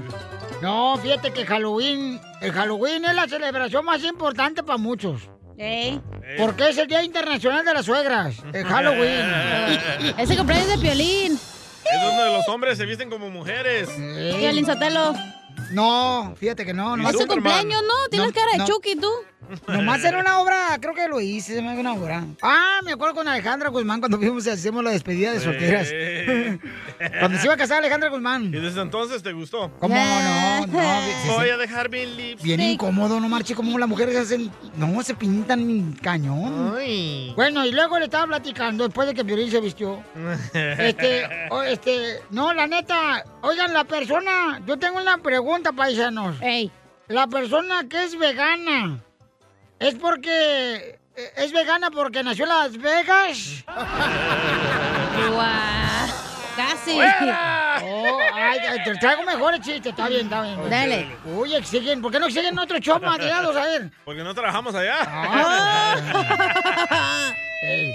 Speaker 1: No, fíjate que Halloween, el Halloween es la celebración más importante para muchos. Porque es el Día Internacional de las Suegras, el [LAUGHS] Halloween. [LAUGHS]
Speaker 3: Ese cumpleaños de Piolín.
Speaker 2: Es donde los hombres se visten como mujeres.
Speaker 3: Piolín Sotelo.
Speaker 1: No, fíjate que no.
Speaker 3: Es su cumpleaños, ¿no? Tienes cara de Chucky, tú.
Speaker 1: Nomás era una obra, creo que lo hice, se me hace una obra. Ah, me acuerdo con Alejandra Guzmán cuando fuimos y hacemos la despedida de solteras. [LAUGHS] Cuando se iba a casar Alejandra Guzmán.
Speaker 2: Y desde entonces te gustó.
Speaker 1: ¿Cómo no? No, [LAUGHS]
Speaker 2: Voy a dejar mi lips.
Speaker 1: Bien incómodo, no marche, como las mujeres hacen. No, se pintan cañón. Bueno, y luego le estaba platicando después de que Piolín se vistió. [LAUGHS] Este, o- este, no, la neta, oigan, la persona, yo tengo una pregunta, paisanos. La persona que es vegana, ¿es porque eh, es vegana porque nació en Las Vegas? [LAUGHS]
Speaker 3: Casi.
Speaker 1: Oh, ay, te traigo mejores chistes, está bien, está bien.
Speaker 3: Dale.
Speaker 1: Uy, exigen, ¿por qué no exigen otro show más tirados? A ver.
Speaker 2: Porque no trabajamos allá. [LAUGHS]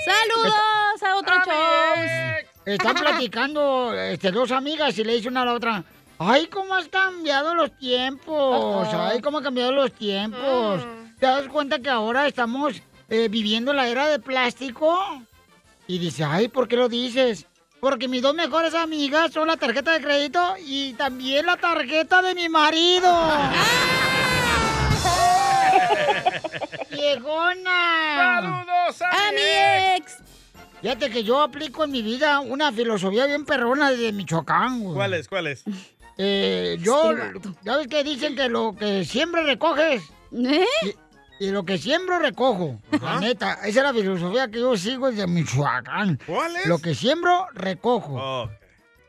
Speaker 3: ¡Saludos a otro show!
Speaker 1: Están platicando este, dos amigas y le dice una a la otra, ay, cómo has cambiado los tiempos, ay, cómo han cambiado los tiempos. ¿Te das cuenta que ahora estamos eh, viviendo la era de plástico? Y dice, ay, ¿por qué lo dices? Porque mis dos mejores amigas son la tarjeta de crédito y también la tarjeta de mi marido. [LAUGHS] ¡Viejona!
Speaker 2: ¡Saludos
Speaker 3: a mi ex!
Speaker 1: Fíjate que yo aplico en mi vida una filosofía bien perrona de Michoacán, güey.
Speaker 2: ¿Cuál es? ¿Cuál es?
Speaker 1: Eh, yo, ya ves que dicen que lo que siempre recoges.
Speaker 3: ¿Eh?
Speaker 1: Y, lo que siembro recojo. La neta, esa es la filosofía que yo sigo desde Michoacán.
Speaker 2: ¿Cuál es?
Speaker 1: Lo que siembro, recojo.
Speaker 2: Oh,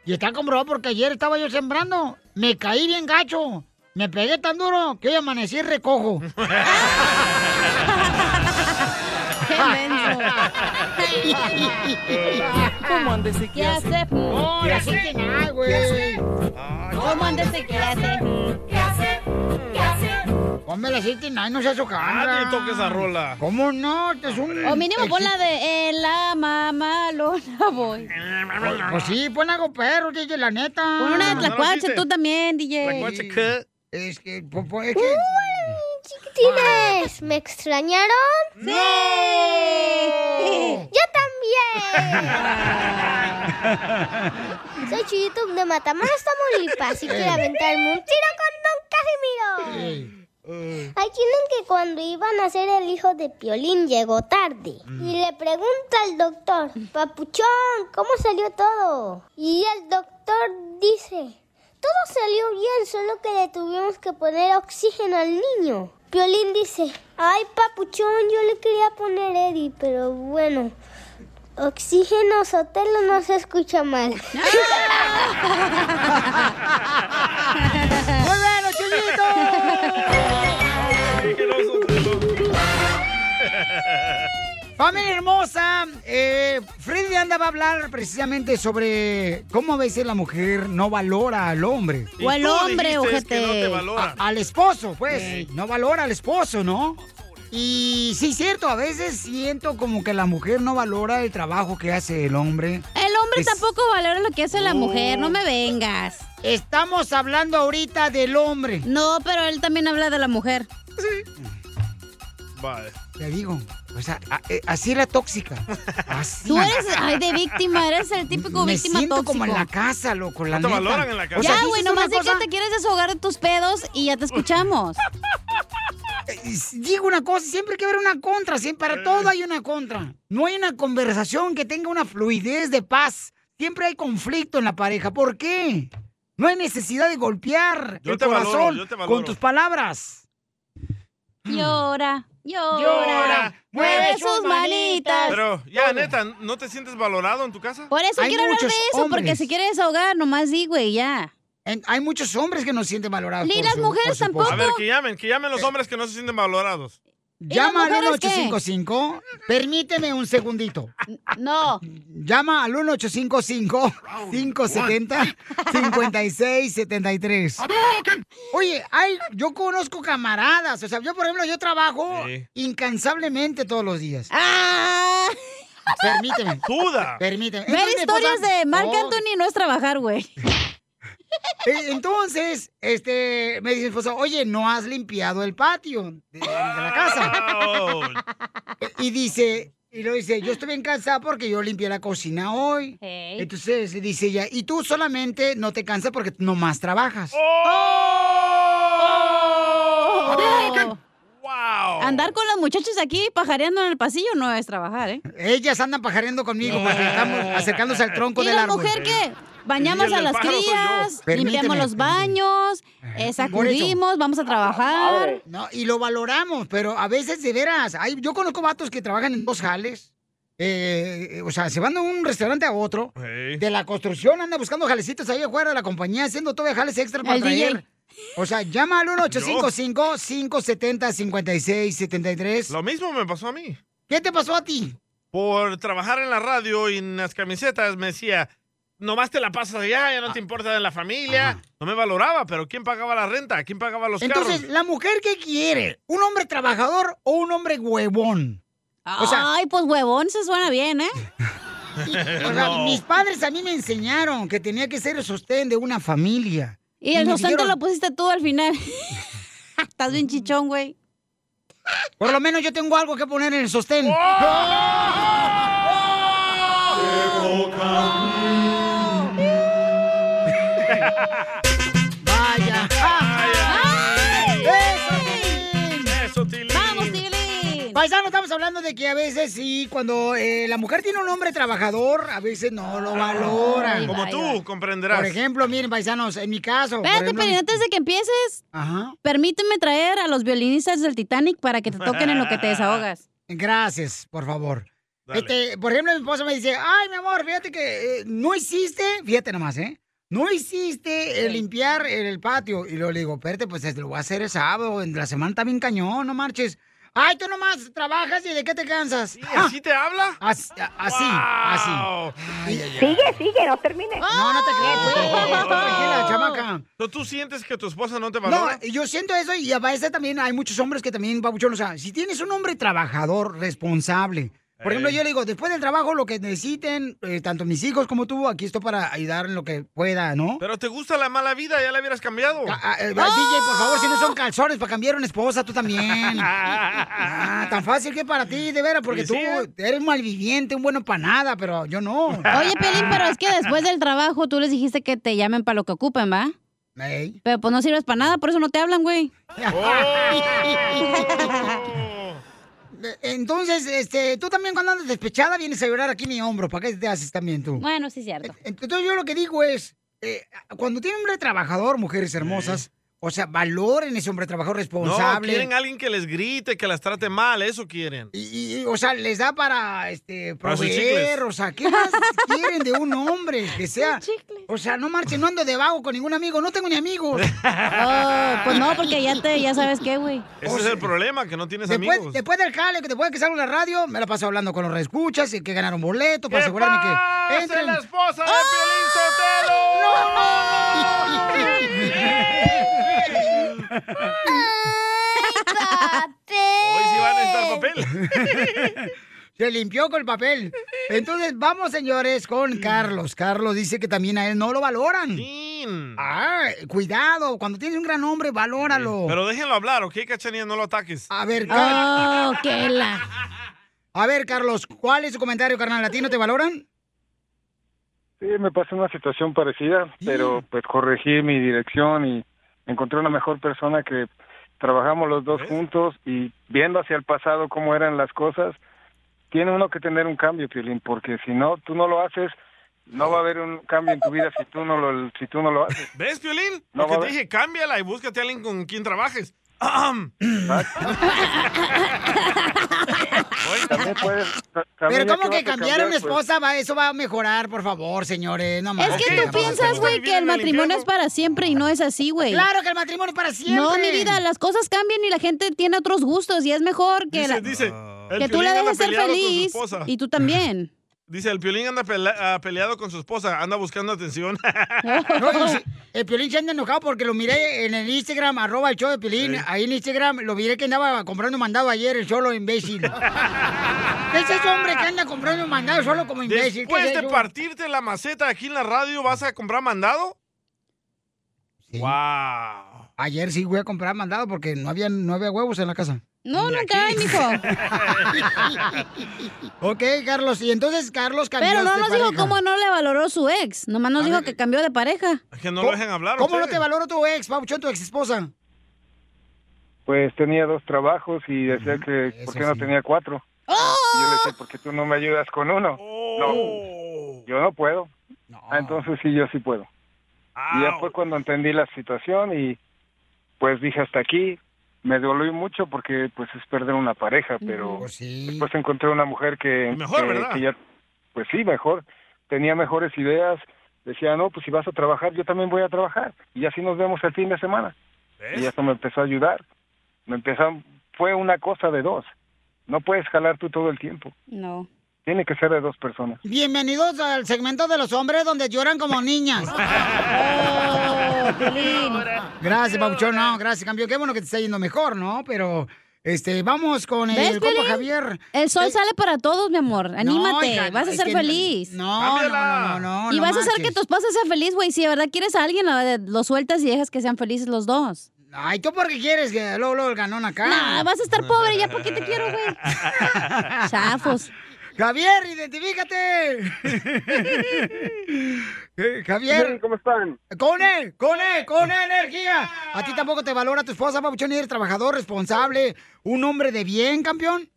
Speaker 1: Y está comprobado porque ayer estaba yo sembrando. Me caí bien gacho. Me pegué tan duro que hoy amanecí y recojo. [LAUGHS] [LAUGHS]
Speaker 3: ¿Cómo andes y qué hace?
Speaker 1: No, la gente nada, güey.
Speaker 3: ¿Cómo andes y qué hace?
Speaker 1: ¿Qué hace? ¿Qué hace? Ponme la 69, no seas hojandra.
Speaker 2: Nadie toca esa rola.
Speaker 1: ¿Cómo no? Este es un...
Speaker 3: O mínimo pon la de en la mamalona voy.
Speaker 1: Pues, pues sí, pon algo perro, DJ, la neta.
Speaker 3: Pon una de Tlacuache tú también, DJ.
Speaker 1: Es que, po- po- es que...
Speaker 16: Chiquitines, ¿me extrañaron?
Speaker 1: ¡No!
Speaker 16: ¡Yo también! Soy Chuyito de Matamoros, Tamaulipas y quiero aventarme un tiro con Don Casimiro. Hay quienes que cuando iban a ser el hijo de Piolín llegó tarde y le pregunta al doctor, Papuchón, ¿cómo salió todo? Y el doctor dice, todo salió bien, solo que le tuvimos que poner oxígeno al niño. Piolín dice, ay Papuchón, yo le quería poner Eddie, pero bueno, oxígeno sotelo no se escucha mal. [LAUGHS]
Speaker 1: ¡Muy bueno, Familia hermosa, eh, Freddy Anda va a hablar precisamente sobre cómo a veces la mujer no valora al hombre.
Speaker 3: O al hombre, ojete.
Speaker 1: A- al esposo, pues. No valora al esposo, ¿no? Y sí, cierto, a veces siento como que la mujer no valora el trabajo que hace el hombre.
Speaker 3: El hombre
Speaker 1: Es-
Speaker 3: tampoco valora lo que hace la mujer, no me vengas.
Speaker 1: Estamos hablando ahorita del hombre.
Speaker 3: No, pero él también habla de la mujer.
Speaker 2: Vale.
Speaker 1: Te digo, o sea, a- eh, así era tóxica. Así.
Speaker 3: Tú eres, ay, de víctima, eres el típico
Speaker 1: Me
Speaker 3: víctima
Speaker 1: siento
Speaker 3: tóxico.
Speaker 1: como en la casa, loco, la
Speaker 2: No te
Speaker 1: neta.
Speaker 2: valoran en la casa.
Speaker 1: O sea,
Speaker 3: ya, güey, nomás di
Speaker 1: cosa,
Speaker 3: que te quieres desahogar de tus pedos y ya te escuchamos. [LAUGHS]
Speaker 1: eh, Digo una cosa, siempre hay que haber una contra, siempre para todo hay una contra. No hay una conversación que tenga una fluidez de paz. Siempre hay conflicto en la pareja. ¿Por qué? No hay necesidad de golpear
Speaker 2: Yo
Speaker 1: el
Speaker 2: te valoro,
Speaker 1: corazón
Speaker 2: yo te valoro.
Speaker 1: con tus palabras.
Speaker 3: Llora, llora,
Speaker 1: Llora,
Speaker 3: mueve sus manitas.
Speaker 2: Pero, ya, neta, ¿no te sientes valorado en tu casa?
Speaker 3: Por eso
Speaker 1: Hay
Speaker 3: quiero hablar de eso, porque si quiere desahogar, nomás di, güey, ya.
Speaker 1: En- hay muchos hombres que no se sienten valorados.
Speaker 3: Ni
Speaker 1: por
Speaker 3: las
Speaker 1: su-
Speaker 3: mujeres
Speaker 1: por
Speaker 3: tampoco.
Speaker 2: A ver, que llamen, que llamen los hombres que no se sienten valorados.
Speaker 1: Llama al
Speaker 3: mujeres qué?
Speaker 1: 1855. Permíteme un segundito.
Speaker 3: No.
Speaker 1: Llama al 1855-570-5673. Oye, ay, yo conozco camaradas. O sea, yo, por ejemplo, yo trabajo
Speaker 2: Sí.
Speaker 1: incansablemente todos los días.
Speaker 3: ¡Ah!
Speaker 1: Permíteme.
Speaker 2: Suda.
Speaker 1: Permíteme.
Speaker 3: Ver historias de Marc
Speaker 1: Oh,
Speaker 3: Anthony no es trabajar, güey.
Speaker 1: Eh, Entonces, este, me dice mi esposa, oye, no has limpiado el patio de, de la casa. Y dice, y lo dice, yo estoy bien cansada porque yo limpié la cocina hoy.
Speaker 3: Hey.
Speaker 1: Entonces dice ella, y tú solamente no te cansas porque nomás trabajas.
Speaker 3: Oh.
Speaker 2: ¡Wow!
Speaker 3: Andar con los muchachos aquí pajareando en el pasillo no es trabajar, ¿eh?
Speaker 1: Ellas andan pajareando conmigo porque estamos acercándose al tronco
Speaker 3: ¿Y
Speaker 1: del
Speaker 3: la
Speaker 1: árbol.
Speaker 3: mujer qué? Bañamos a las crías, limpiamos los baños, eh, sacudimos, vamos a trabajar.
Speaker 1: No, y lo valoramos, pero a veces de veras, hay, yo conozco vatos que trabajan en dos jales. eh, o sea, se van de un restaurante a otro.
Speaker 2: Hey.
Speaker 1: De la construcción, anda buscando jalecitos ahí afuera de la compañía, haciendo todavía jales extra para
Speaker 3: El DJ.
Speaker 1: traer. O sea, llama al [LAUGHS] 1855-570-5673.
Speaker 2: Lo mismo me pasó a mí.
Speaker 1: ¿Qué te pasó a ti?
Speaker 2: Por trabajar en la radio y en las camisetas me decía, nomás te la pasas allá, ya no te importa de la familia. No me valoraba, pero ¿quién pagaba la renta? ¿Quién pagaba los
Speaker 1: Entonces,
Speaker 2: carros?
Speaker 1: ¿la mujer qué quiere? ¿Un hombre trabajador o un hombre huevón? O sea,
Speaker 3: Ay, pues huevón, se suena bien, ¿eh?
Speaker 1: o sea, [LAUGHS]
Speaker 2: No.
Speaker 1: mis padres a mí me enseñaron que tenía que ser el sostén de una familia.
Speaker 3: Y el sostén te
Speaker 1: dijeron-
Speaker 3: lo pusiste tú al final. [LAUGHS] Estás bien chichón, güey.
Speaker 1: Por lo menos yo tengo algo que poner en el sostén. Vaya. ¡Eso, Tilín!
Speaker 2: Eso, Tilín.
Speaker 3: ¡Vamos, Tilín!
Speaker 1: Paisano, estamos hablando de que a veces sí, cuando eh, la mujer tiene un hombre trabajador, a veces no lo valoran.
Speaker 2: Como tú, comprenderás.
Speaker 1: Por ejemplo, miren, paisanos, en mi caso.
Speaker 3: Espérate,
Speaker 1: ejemplo,
Speaker 3: pero antes de que empieces,
Speaker 1: Ajá.
Speaker 3: permíteme traer a los violinistas del Titanic para que te toquen en lo que te desahogas. [LAUGHS]
Speaker 1: Gracias, por favor. Este, por ejemplo, mi esposa me dice, ay, mi amor, fíjate que eh, no hiciste, fíjate nomás, ¿eh? No hiciste el limpiar el patio. Y luego le digo, espérate, pues lo voy a hacer el sábado, en la semana está bien cañón, no marches. Ay, tú nomás trabajas y de qué te cansas.
Speaker 2: ¿Y así te habla?
Speaker 1: Así, así,
Speaker 2: Wow.
Speaker 1: así. Ay, ay, ay.
Speaker 11: Sigue, sigue, no termine.
Speaker 1: No, no te creas, pues. Tranquila, chamaca.
Speaker 2: ¿Tú, tú sientes que tu esposa no te
Speaker 1: No,
Speaker 2: valora?
Speaker 1: yo siento eso y a veces también hay muchos hombres que también, papuchón, o sea, si tienes un hombre trabajador, responsable, por ejemplo,
Speaker 2: Ey.
Speaker 1: yo le digo, después del trabajo, lo que necesiten, eh, tanto mis hijos como tú, aquí estoy para ayudar en lo que pueda, ¿no?
Speaker 2: Pero te gusta la mala vida, ya la hubieras cambiado.
Speaker 1: Ah, ah, eh, DJ, por favor, si no son calzones para cambiar una esposa, tú también. [LAUGHS] Ah, tan fácil que para ti, de veras, porque tú
Speaker 2: sí, ¿eh?
Speaker 1: eres un malviviente, un bueno para nada, pero yo no.
Speaker 3: Oye, Pelín, pero es que [LAUGHS] después del trabajo tú les dijiste que te llamen para lo que ocupen, ¿va?
Speaker 1: Ey.
Speaker 3: Pero pues no sirves para nada, por eso no te hablan, güey.
Speaker 2: Oh. [LAUGHS]
Speaker 1: Entonces, este, tú también cuando andas despechada vienes a llorar aquí en mi hombro. ¿Para qué te haces también tú?
Speaker 3: Bueno, sí es cierto.
Speaker 1: Entonces yo lo que digo es, eh, cuando tiene un hombre trabajador, mujeres hermosas, o sea, valoren ese hombre trabajador
Speaker 2: No,
Speaker 1: responsable.
Speaker 2: quieren alguien que les grite, que las trate mal, eso quieren.
Speaker 1: y, y, o sea, les da para este
Speaker 2: Para
Speaker 1: proveer,
Speaker 2: chicles.
Speaker 1: o sea, ¿qué más [LAUGHS] quieren de un hombre? Que sea, o sea, no marchen, no ando de vago con ningún amigo, no tengo ni amigos. [LAUGHS]
Speaker 3: Oh, pues no, porque ya te, ya sabes qué, güey.
Speaker 2: Ese es el problema, que no tienes
Speaker 1: Después,
Speaker 2: amigos.
Speaker 1: después del jale, que después de que salgo en la radio, me la paso hablando con los reescuchas y que ganaron boleto para
Speaker 2: ¿Qué
Speaker 1: asegurarme que entren.
Speaker 2: la esposa de Piolín Sotelo! [LAUGHS] Hoy sí van a necesitar papel. [LAUGHS]
Speaker 1: Se limpió con el papel. Entonces, vamos, señores, con Carlos. Carlos dice que también a él no lo valoran. Ah, cuidado. Cuando tienes un gran hombre, valóralo.
Speaker 2: Pero déjenlo hablar, ¿ok, Cachanilla? No lo ataques.
Speaker 1: A ver,
Speaker 3: Oh, qué la-
Speaker 1: A ver, Carlos, ¿cuál es su comentario, carnal? ¿A ti no te valoran?
Speaker 17: Sí, me pasó una situación parecida, pero pues corregí mi dirección y encontré una mejor persona que trabajamos los dos juntos y viendo hacia el pasado cómo eran las cosas, tiene uno que tener un cambio, Piolín, porque si no, tú no lo haces, no va a haber un cambio en tu vida si tú no lo, si tú no lo haces.
Speaker 2: ¿Ves, Piolín?
Speaker 17: No
Speaker 2: Lo que te
Speaker 17: haber-
Speaker 2: dije, cámbiala y búscate a alguien con quien trabajes.
Speaker 17: También puedes,
Speaker 1: Pero
Speaker 17: también ya
Speaker 1: ¿cómo
Speaker 17: vas
Speaker 1: que cambiar a una
Speaker 17: pues,
Speaker 1: esposa? Va, eso va a mejorar, por favor, señores. No
Speaker 3: Es que tú piensas, güey, que el matrimonio es para siempre y no es así, güey.
Speaker 1: Claro que el matrimonio es para siempre.
Speaker 3: No, mi vida, las cosas cambian y la gente tiene otros gustos y es mejor que,
Speaker 2: Dice,
Speaker 3: la-
Speaker 2: dice, el
Speaker 3: que tú la dejes ser feliz y tú también.
Speaker 2: Dice, el Piolín anda ah, peleado con su esposa, anda buscando atención. [LAUGHS]
Speaker 1: No, sí, [LAUGHS] el Piolín se anda enojado porque lo miré en el Instagram, arroba el show de Piolín. Ahí en Instagram lo miré que andaba comprando mandado ayer, el solo imbécil. [LAUGHS] ¿Qué es ese hombre que anda comprando mandado solo como imbécil? ¿Qué
Speaker 2: Después
Speaker 1: es
Speaker 2: de partirte la maceta aquí en la radio, ¿vas a comprar mandado? ¡Wow!
Speaker 1: Ayer sí voy a comprar mandado porque no había, no había huevos en la casa.
Speaker 3: No, nunca hay, mijo. [LAUGHS]
Speaker 1: ok, Carlos. Y entonces Carlos cambió
Speaker 3: Pero no nos dijo cómo no le valoró su ex. Nomás nos dijo que cambió de pareja.
Speaker 2: Que no
Speaker 1: ¿Cómo-
Speaker 2: lo dejen hablar.
Speaker 1: ¿Cómo no te valoró tu ex, Pauchón, tu ex esposa?
Speaker 17: Pues tenía dos trabajos y decía que por qué no tenía cuatro. Y yo le decía, ¿por qué tú no me ayudas con uno? No, yo no puedo. Ah, entonces sí, yo sí puedo. Y ya fue cuando entendí la situación y pues dije hasta aquí. Me dolió mucho porque pues es perder una pareja, pero después encontré una mujer que,
Speaker 2: mejor,
Speaker 17: que- ya, pues sí, mejor. Tenía mejores ideas. Decía, no, pues si vas a trabajar, yo también voy a trabajar. Y así nos vemos el fin de semana. Y eso me empezó a ayudar. Me empezó, fue una cosa de dos. No puedes jalar tú todo el tiempo.
Speaker 3: No.
Speaker 17: Tiene que ser de dos personas.
Speaker 1: Bienvenidos al segmento de los hombres donde lloran como niñas. [LAUGHS] Gracias, Pauchón. No, gracias, campeón. Qué bueno que te está yendo mejor, ¿no? Pero, este, vamos con el
Speaker 3: ¿Ves,
Speaker 1: compa
Speaker 3: Piolín?
Speaker 1: Javier.
Speaker 3: El sol sale para todos, mi amor. Anímate.
Speaker 1: hija,
Speaker 3: vas a ser
Speaker 1: que-
Speaker 3: feliz.
Speaker 1: No, no, no, no, no.
Speaker 3: y
Speaker 1: no
Speaker 3: vas a hacer que tu esposa sea feliz, güey. Si de verdad quieres a alguien, lo, lo sueltas y dejas que sean felices los dos.
Speaker 1: Ay, ¿tú por qué quieres que luego, luego el ganón acá?
Speaker 3: No, vas a estar pobre ya, ¿por qué te quiero, güey? [LAUGHS] Chafos.
Speaker 1: Javier, identifícate. [LAUGHS] Eh, Javier.
Speaker 18: ¿Cómo están?
Speaker 1: Con él, con él, con energía. ¿A ti tampoco te valora tu esposa, Papuchón? y Eres trabajador, responsable, un hombre de bien, campeón.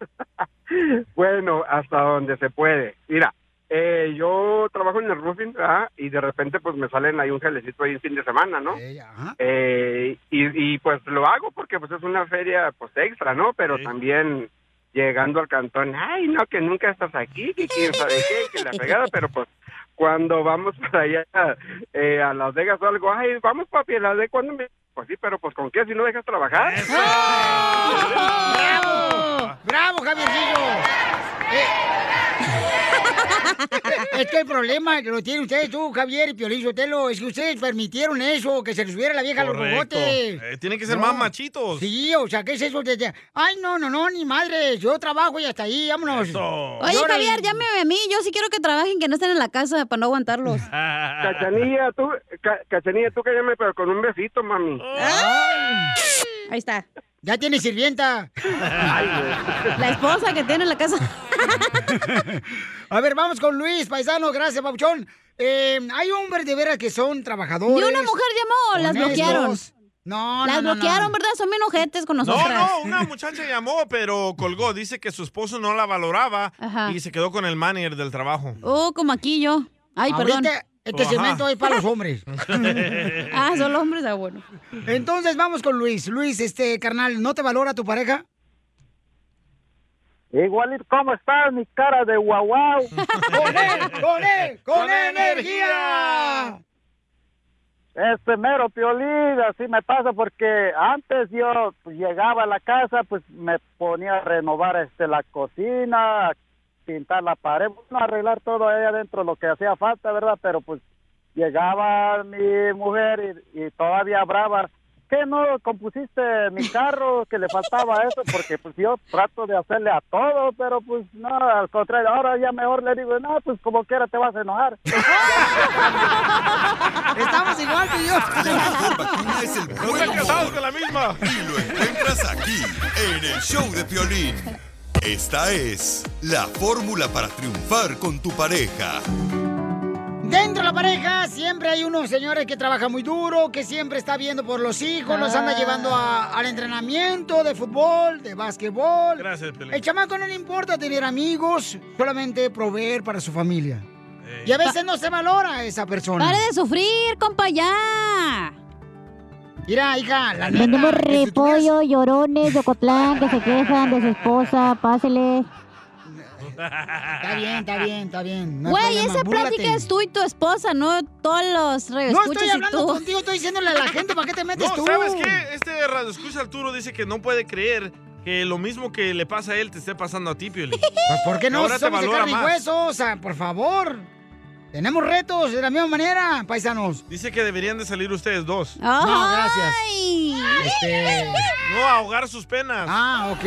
Speaker 1: [LAUGHS]
Speaker 18: Bueno, hasta donde se puede. Mira, eh, yo trabajo en el roofing ¿verdad? y de repente pues me salen ahí un gelecito ahí en fin de semana, ¿no? Eh, y, y, pues lo hago porque pues es una feria pues extra, ¿no? Pero también llegando al cantón, ay, no, que nunca estás aquí, que quién sabe qué, que la pegada, pero pues cuando vamos para allá eh, a Las Vegas o algo, ay, vamos papi, a Las Vegas, ¿cuándo me...? Pues sí, pero pues ¿con qué? Si no dejas trabajar.
Speaker 1: ¡Bravo! ¡Bravo, Javiercillo! Eh, es que el problema que lo tienen ustedes, tú, Javier y Piolín Sotelo, es que ustedes permitieron eso, que se les subiera la vieja a los bogotes.
Speaker 2: Eh, tienen que ser
Speaker 1: No.
Speaker 2: más machitos.
Speaker 1: Sí, o sea, ¿qué es eso? de- de- Ay, no, no, no, ni madre, yo trabajo y hasta ahí, vámonos.
Speaker 3: Oye,
Speaker 1: Llórale.
Speaker 3: Javier, llámame a mí. Yo sí quiero que trabajen, que no estén en la casa para no aguantarlos. [LAUGHS]
Speaker 18: Cachanilla, tú, ca- Cachanilla, tú cállame, pero con un besito, mami.
Speaker 3: Ahí está.
Speaker 1: Ya tiene sirvienta.
Speaker 3: La esposa que tiene en la casa. [LAUGHS]
Speaker 1: A ver, vamos con Luis, paisano, gracias, Pauchón. Eh, hay hombres de veras que son trabajadores.
Speaker 3: Ni una mujer llamó, las
Speaker 1: honestos.
Speaker 3: bloquearon.
Speaker 1: No,
Speaker 3: Las
Speaker 1: no, no,
Speaker 3: bloquearon,
Speaker 1: no.
Speaker 3: ¿verdad? Son bien ojetes con
Speaker 2: No,
Speaker 3: nosotras.
Speaker 2: no, una muchacha llamó, pero colgó. Dice que su esposo no la valoraba
Speaker 3: Ajá.
Speaker 2: y se quedó con el manager del trabajo.
Speaker 3: Oh, como aquí yo. Ay, perdón.
Speaker 1: Este
Speaker 2: Ajá.
Speaker 1: segmento es para los hombres. [LAUGHS]
Speaker 3: ah, son los hombres, ah, bueno.
Speaker 1: Entonces vamos con Luis. Luis, este carnal, ¿no te valora tu pareja?
Speaker 19: Igualito, ¿cómo estás, mi cara de guau guau? [LAUGHS]
Speaker 1: ¡Con él! ¡Con él! ¡Con energía!
Speaker 19: Este mero piolín, así me pasa porque antes yo pues, llegaba a la casa, pues me ponía a renovar este la cocina, a pintar la pared, bueno, arreglar todo ahí adentro lo que hacía falta, ¿verdad? Pero pues llegaba mi mujer y, y todavía brava, ¿qué no compusiste mi carro que le faltaba eso? Porque pues yo trato de hacerle a todo, pero pues no, al contrario, ahora ya mejor le digo, no, pues como quiera te vas a enojar. [LAUGHS]
Speaker 1: Estamos igual que yo.
Speaker 5: Es el
Speaker 2: casados con la misma.
Speaker 5: Y lo encuentras aquí, en el show de Piolín. Esta es la fórmula para triunfar con tu pareja.
Speaker 1: Dentro de la pareja siempre hay unos señores que trabajan muy duro, que siempre está viendo por los hijos, los anda
Speaker 2: Ah.
Speaker 1: llevando a- al entrenamiento de fútbol, de básquetbol.
Speaker 2: Gracias, Piolín.
Speaker 1: El chamaco no le importa tener amigos, solamente proveer para su familia. Y a veces no se valora a esa persona.
Speaker 3: ¡Pare de sufrir, compa, ya!
Speaker 1: Mira, hija, la neta.
Speaker 20: Vendemos repollo, llorones de Ocotlán que se quejan de su esposa, pásele.
Speaker 1: Está bien, está bien, está bien. no
Speaker 3: Güey, esa
Speaker 1: búrlate.
Speaker 3: plática es tú y tu esposa, no todos los
Speaker 1: No
Speaker 3: radioescuchas
Speaker 1: estoy
Speaker 3: y
Speaker 1: hablando
Speaker 3: tú.
Speaker 1: contigo, estoy diciéndole a la gente para qué te metes
Speaker 2: No,
Speaker 1: tú.
Speaker 2: ¿sabes qué? Este Radio Escucha Arturo dice que no puede creer que lo mismo que le pasa a él te esté pasando a ti, Piolín.
Speaker 1: Pues, ¿Por qué no?
Speaker 2: Ahora te
Speaker 1: de
Speaker 2: valora
Speaker 1: carne y
Speaker 2: más.
Speaker 1: hueso, o sea, por favor. Tenemos retos de la misma manera, paisanos.
Speaker 2: Dice que deberían de salir ustedes dos.
Speaker 1: No, gracias. Este...
Speaker 2: No, ahogar sus penas.
Speaker 1: Ah, ok.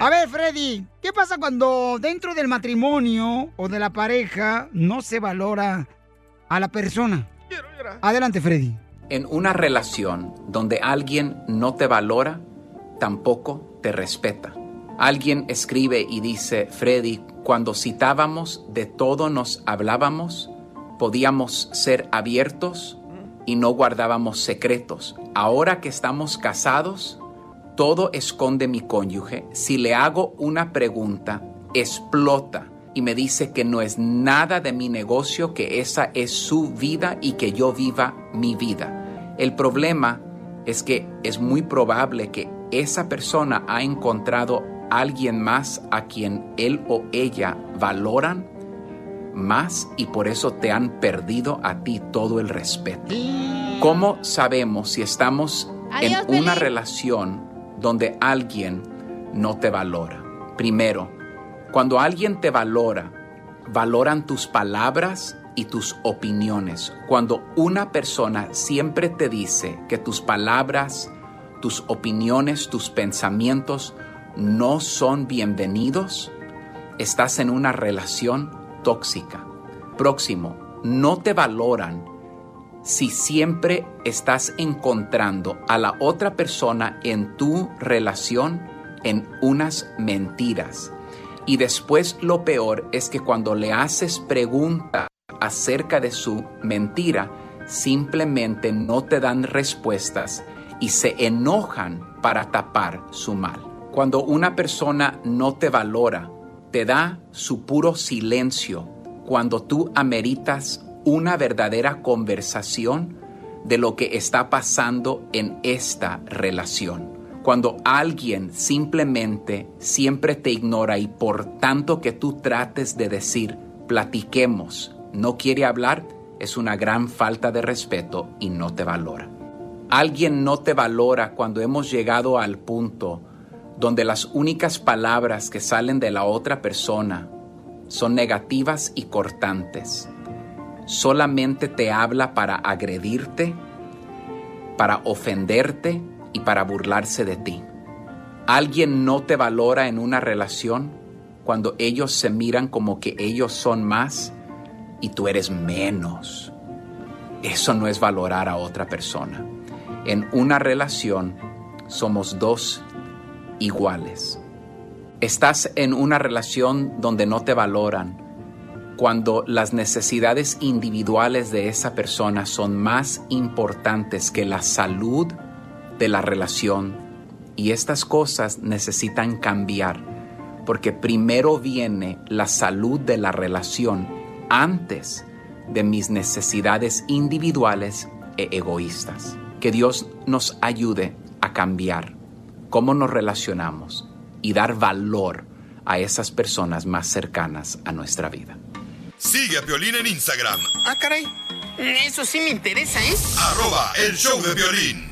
Speaker 1: A ver, Freddy, ¿qué pasa cuando dentro del matrimonio o de la pareja no se valora a la persona? Adelante, Freddy.
Speaker 21: En una relación donde alguien no te valora, tampoco te respeta. Alguien escribe y dice, Freddy, cuando citábamos de todo nos hablábamos, podíamos ser abiertos y no guardábamos secretos. Ahora que estamos casados, todo esconde mi cónyuge. Si le hago una pregunta, explota y me dice que no es nada de mi negocio, que esa es su vida y que yo viva mi vida. El problema es que es muy probable que esa persona ha encontrado alguien más a quien él o ella valoran más y por eso te han perdido a ti todo el respeto. ¿Cómo sabemos si estamos
Speaker 3: Adiós,
Speaker 21: en una relación donde alguien no te valora? Primero, cuando alguien te valora, valoran tus palabras y tus opiniones. Cuando una persona siempre te dice que tus palabras, tus opiniones, tus pensamientos no son bienvenidos, estás en una relación tóxica. Próximo, no te valoran si siempre estás encontrando a la otra persona en tu relación en unas mentiras. Y después lo peor es que cuando le haces preguntas acerca de su mentira, simplemente no te dan respuestas y se enojan para tapar su mal. Cuando una persona no te valora, te da su puro silencio cuando tú ameritas una verdadera conversación de lo que está pasando en esta relación. Cuando alguien simplemente siempre te ignora y por tanto que tú trates de decir, platiquemos, no quiere hablar, es una gran falta de respeto y no te valora. Alguien no te valora cuando hemos llegado al punto donde las únicas palabras que salen de la otra persona son negativas y cortantes. Solamente te habla para agredirte, para ofenderte y para burlarse de ti. Alguien no te valora en una relación cuando ellos se miran como que ellos son más y tú eres menos. Eso no es valorar a otra persona. En una relación somos dos iguales. Estás en una relación donde no te valoran cuando las necesidades individuales de esa persona son más importantes que la salud de la relación y estas cosas necesitan cambiar porque primero viene la salud de la relación antes de mis necesidades individuales e egoístas. Que Dios nos ayude a cambiar cómo nos relacionamos y dar valor a esas personas más cercanas a nuestra vida.
Speaker 5: Sigue a Piolín en Instagram,
Speaker 22: Ah, caray. Eso sí me interesa, ¿eh?
Speaker 5: arroba el show de violín.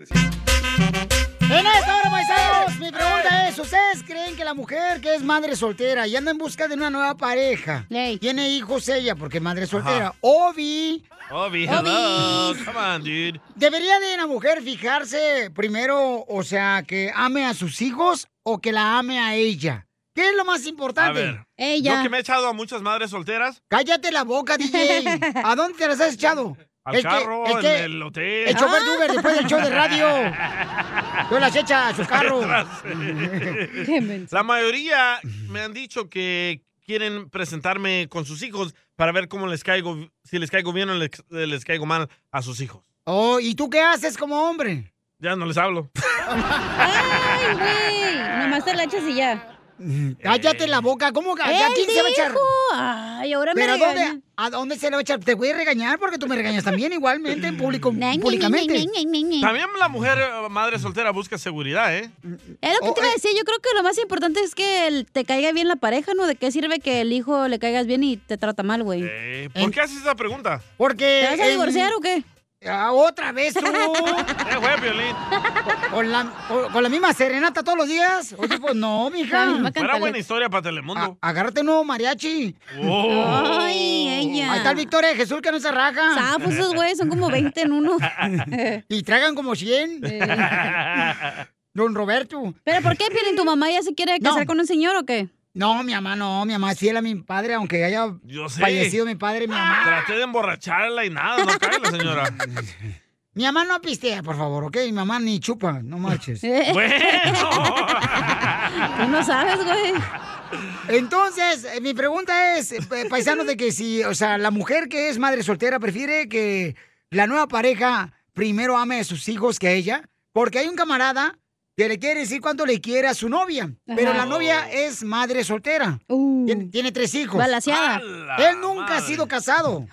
Speaker 1: En esta hora, paisanos, mi pregunta es, ¿ustedes creen que la mujer que es madre soltera y anda en busca de una nueva pareja, tiene hijos ella porque es madre soltera,
Speaker 2: Ajá.
Speaker 1: Obi,
Speaker 2: Obi,
Speaker 1: Obi.
Speaker 2: hello. Come on, dude.
Speaker 1: ¿debería de una mujer fijarse primero, o sea, que ame a sus hijos o que la ame a ella? ¿Qué es lo más
Speaker 2: A
Speaker 1: importante?
Speaker 2: ver, yo que me he echado a muchas madres solteras.
Speaker 1: Cállate la boca, DJ. [LAUGHS] ¿A dónde te las has echado?
Speaker 2: Al
Speaker 1: El que-
Speaker 2: carro,
Speaker 1: el que-
Speaker 2: en el hotel.
Speaker 1: El chofer de Uber después del show de radio. [LAUGHS] Yo las echa a su carro. [LAUGHS]
Speaker 2: La mayoría me han dicho que quieren presentarme con sus hijos para ver cómo les caigo, si les caigo bien o les, les caigo mal a sus hijos.
Speaker 1: Oh, ¿y tú qué haces como hombre?
Speaker 2: Ya no les hablo. [LAUGHS]
Speaker 3: Ay, güey. Nomás te la echas y ya.
Speaker 1: Cállate la boca. ¿Cómo que? ¿A quién se va a echar?
Speaker 3: Ay, ahora me
Speaker 1: ¿Pero
Speaker 3: regaña.
Speaker 1: dónde, a dónde se le va a echar? Te voy a regañar porque tú me regañas también igualmente en público, públicamente.
Speaker 2: También la mujer eh, madre soltera busca seguridad, ¿eh?
Speaker 3: Es lo que
Speaker 1: Oh,
Speaker 3: te
Speaker 1: eh.
Speaker 3: iba a decir. Yo creo que lo más importante es que te caiga bien la pareja, ¿no? ¿De qué sirve que el hijo le caigas bien y te trata mal, güey?
Speaker 2: Eh, ¿Por qué haces esa pregunta?
Speaker 1: Porque...
Speaker 3: ¿Te vas a
Speaker 1: en-
Speaker 3: divorciar o qué?
Speaker 1: Ah, ¿Otra vez tú? [LAUGHS]
Speaker 2: Eh, güey, Violín.
Speaker 1: ¿Con la, con- con la misma serenata todos los días? Oye, pues no, mija.
Speaker 2: Fuera buena historia para Telemundo.
Speaker 1: Agárrate un nuevo mariachi.
Speaker 2: Oh.
Speaker 3: Ay, ella.
Speaker 1: Ahí está el Victoria de Jesús que no se raja.
Speaker 3: Zafos esos güeyes, son como 20 en uno. [LAUGHS]
Speaker 1: y tragan como 100. [LAUGHS] Don Roberto.
Speaker 3: ¿Pero por qué, Piolín? ¿Tu mamá ya se quiere casar con un señor o qué?
Speaker 1: No, mi mamá no, mi mamá es fiel a mi padre, aunque haya
Speaker 2: Yo sé.
Speaker 1: fallecido mi padre, mi mamá.
Speaker 2: Traté de emborracharla y nada, no cae la señora. [LAUGHS]
Speaker 1: Mi mamá no pistea, por favor, ¿ok? Mi mamá ni chupa, no marches. [LAUGHS] [LAUGHS]
Speaker 3: Tú no sabes, güey.
Speaker 1: Entonces, eh, mi pregunta es, eh, pa- paisanos, de que si, o sea, la mujer que es madre soltera prefiere que la nueva pareja primero ame a sus hijos que a ella, porque hay un camarada que le quiere decir cuánto le quiere a su novia, pero la novia es madre soltera. Tiene, tiene tres hijos.
Speaker 3: Balaseada.
Speaker 1: Él nunca ha sido casado.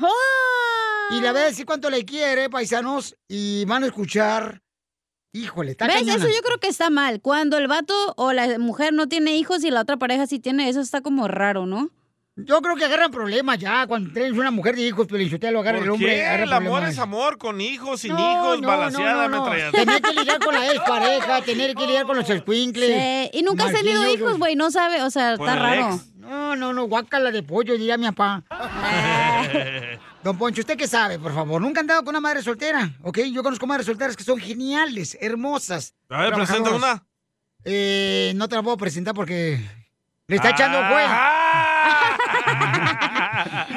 Speaker 1: Y le va a decir cuánto le quiere, paisanos, y van a escuchar. Híjole, está
Speaker 3: ¿Ves?
Speaker 1: cañona.
Speaker 3: Eso yo creo que está mal. Cuando el vato o la mujer no tiene hijos y la otra pareja sí tiene, eso está como raro, ¿no?
Speaker 1: Yo creo que agarran problemas ya. Cuando tienes una mujer de hijos, pero lo agarra el
Speaker 2: ¿Por
Speaker 1: hombre.
Speaker 2: qué?
Speaker 1: agarra
Speaker 2: El amor es amor, con hijos, sin
Speaker 1: No,
Speaker 2: hijos,
Speaker 1: no,
Speaker 2: balaseada,
Speaker 1: no, no, no.
Speaker 2: ametralladora.
Speaker 1: Tener que lidiar con la [LAUGHS] expareja, tener que lidiar con los escuincles.
Speaker 3: Sí, Y nunca has tenido hijos, güey, no sabe, o sea, está
Speaker 1: el
Speaker 3: raro.
Speaker 1: ex. No, no, no, guácala de pollo, diría mi papá. [LAUGHS] Don Poncho, ¿usted qué sabe, por favor? Nunca han dado con una madre soltera, ¿ok? Yo conozco madres solteras que son geniales, hermosas.
Speaker 2: A ver, presenta una.
Speaker 1: Eh, no te la puedo presentar porque le está
Speaker 2: Ah.
Speaker 1: echando juez.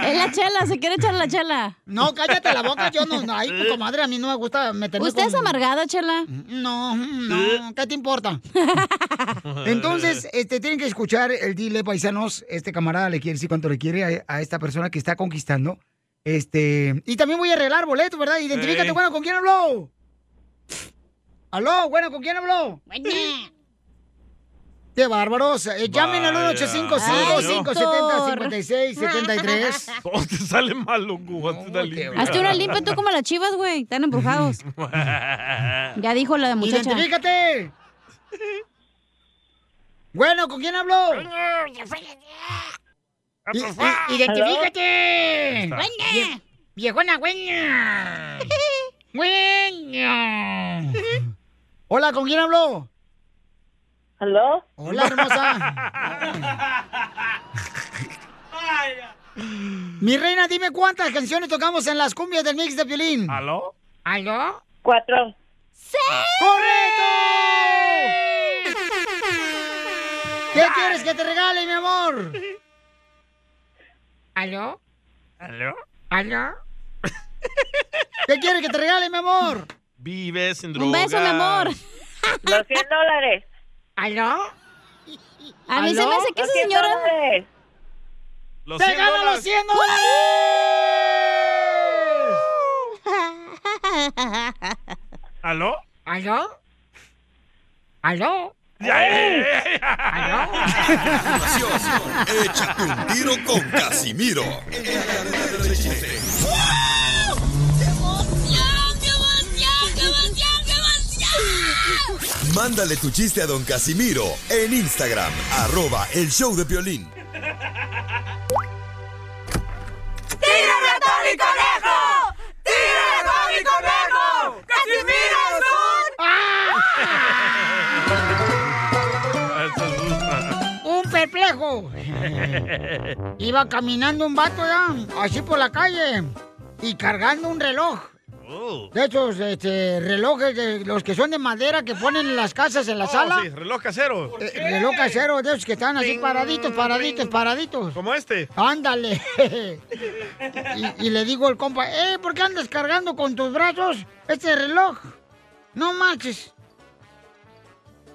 Speaker 3: Es la chela, se quiere echar la chela.
Speaker 1: No, cállate la boca, yo no, no, ay, [LAUGHS] comadre, a mí no me gusta meterme
Speaker 3: ¿Usted es amargada, chela?
Speaker 1: No, no, [LAUGHS] ¿qué te importa? Entonces, este, tienen que escuchar el dile, paisanos, este camarada le quiere decir cuánto le quiere a, a esta persona que está conquistando. Este, y también voy a arreglar boletos, ¿verdad? Identifícate, bueno, ¿con quién habló? ¿Aló? Bueno, ¿con quién habló? Qué bárbaros. Eh, llamen al
Speaker 2: Vaya.
Speaker 1: 1-855-570-5673. [LAUGHS]
Speaker 2: Todo [LAUGHS] te sale mal, loco. Hazte una limpia.
Speaker 3: Hazte una limpia tú como las chivas, güey. Están embrujados. [LAUGHS] Ya dijo la muchacha.
Speaker 1: ¡Identifícate! Bueno, ¿con quién habló? ¡Identifícate! Vie- ¡Viejona güeña! ¡Güeña! Hola, ¿con quién habló?
Speaker 11: ¿Aló?
Speaker 1: Hola, hermosa. Mi reina, dime cuántas canciones tocamos en las cumbias del mix de violín.
Speaker 2: ¿Aló?
Speaker 1: ¿Aló?
Speaker 11: Cuatro.
Speaker 3: ¡Sí!
Speaker 1: ¡Correcto! ¿Qué quieres que te regale, mi amor? ¿Aló?
Speaker 2: ¿Aló?
Speaker 1: ¿Aló? ¿Qué quieres que te regale, mi amor?
Speaker 2: Vives sin drogas.
Speaker 3: Un beso, mi amor.
Speaker 11: Los 100 dólares.
Speaker 1: ¿Aló?
Speaker 3: A mí se me hace que esa
Speaker 11: 100
Speaker 3: señora...
Speaker 11: dólares.
Speaker 2: Los
Speaker 1: ¡Se
Speaker 2: 100
Speaker 1: gana
Speaker 2: dólares.
Speaker 1: los 100 dólares!
Speaker 2: ¿Aló?
Speaker 1: ¿Aló? ¿Aló?
Speaker 2: Ya, ya, ya, ya.
Speaker 1: ¿Aló?
Speaker 5: Échate un tiro con Casimiro. Mándale tu chiste a don Casimiro en Instagram, arroba el show de violín.
Speaker 7: ¡Tírame a Tony Conejo! ¡Tírame a Tony Conejo! ¡Casimiro [LAUGHS]
Speaker 1: Un perplejo. [LAUGHS] Iba caminando un vato ya, así por la calle, y cargando un reloj.
Speaker 2: Oh.
Speaker 1: De esos este, relojes, de los que son de madera que ponen en las casas en la
Speaker 2: Oh,
Speaker 1: sala.
Speaker 2: sí, reloj casero.
Speaker 1: Eh, reloj casero, de esos que están así paraditos, paraditos, paraditos.
Speaker 2: Como este.
Speaker 1: Ándale. [LAUGHS] y, y le digo al compa, eh, ¿por qué andas cargando con tus brazos este reloj? No manches.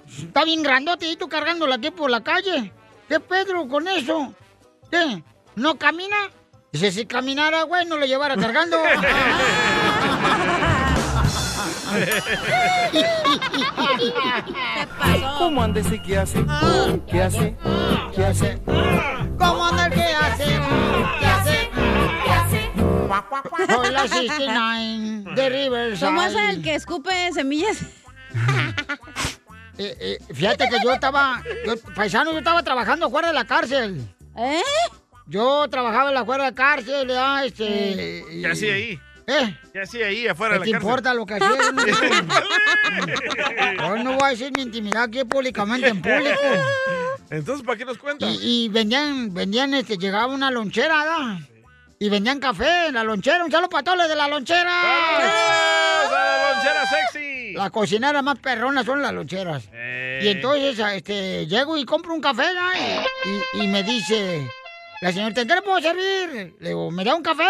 Speaker 1: Está bien grandote y tú cargándolo aquí por la calle. ¿Qué Pedro con eso? ¿Qué? ¿No camina? Dice, si caminara, güey, no lo llevara cargando. [LAUGHS] [LAUGHS]
Speaker 7: ¿Cómo anda ese que hace? ¿Qué hace? ¿Qué hace?
Speaker 1: ¿Cómo anda el que hace? ¿Qué hace? ¿Qué hace? Soy la 69 de Riverside.
Speaker 3: ¿Cómo es el que escupe semillas?
Speaker 1: Eh, eh, fíjate que yo estaba, yo, paisano, yo estaba trabajando fuera de la cárcel.
Speaker 3: ¿Eh?
Speaker 1: Yo trabajaba en la fuera de la cárcel, ya, este... y-
Speaker 2: ¿Qué hacía ahí?
Speaker 1: ¿Eh?
Speaker 2: ¿Qué hacía ahí afuera
Speaker 1: ¿Qué
Speaker 2: de
Speaker 1: te
Speaker 2: la cárcel?
Speaker 1: importa lo que hacía? [LAUGHS] Yo no voy a decir mi intimidad aquí públicamente en público.
Speaker 2: Entonces, ¿para qué nos cuentas?
Speaker 1: Y, y vendían, vendían, este, llegaba una lonchera, ¿da? Y vendían café en la lonchera. Un saludo para todos los de la lonchera.
Speaker 2: ¡Vamos a la lonchera sexy!
Speaker 1: Las cocineras más perronas son las loncheras.
Speaker 2: Eh.
Speaker 1: Y entonces, este, llego y compro un café, ¿da? Y, y- y me dice, la señorita, ¿en qué le puedo servir? Le digo, ¿me da un café?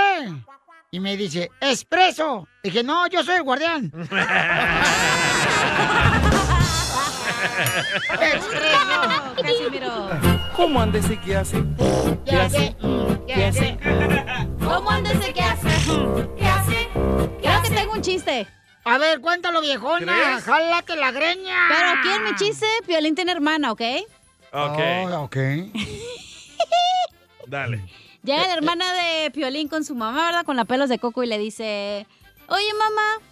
Speaker 1: Y me dice, expreso. Dije, no, yo soy el guardián. [LAUGHS] expreso.
Speaker 3: Casimiro.
Speaker 7: ¿Cómo anda ese que hace?
Speaker 1: ¿Qué hace?
Speaker 7: ¿Qué hace?
Speaker 3: ¿Cómo anda ese que hace? ¿Qué hace? Creo que tengo un chiste.
Speaker 1: A ver, cuéntalo, viejona.
Speaker 3: ¿Crees?
Speaker 1: Jálate la greña.
Speaker 3: Pero aquí en mi chiste, Piolín tiene hermana, ¿ok?
Speaker 2: Ok.
Speaker 1: Oh, ok.
Speaker 2: Dale.
Speaker 3: Llega la hermana de Piolín con su mamá, ¿verdad? Con la pelos de coco y le dice, oye mamá,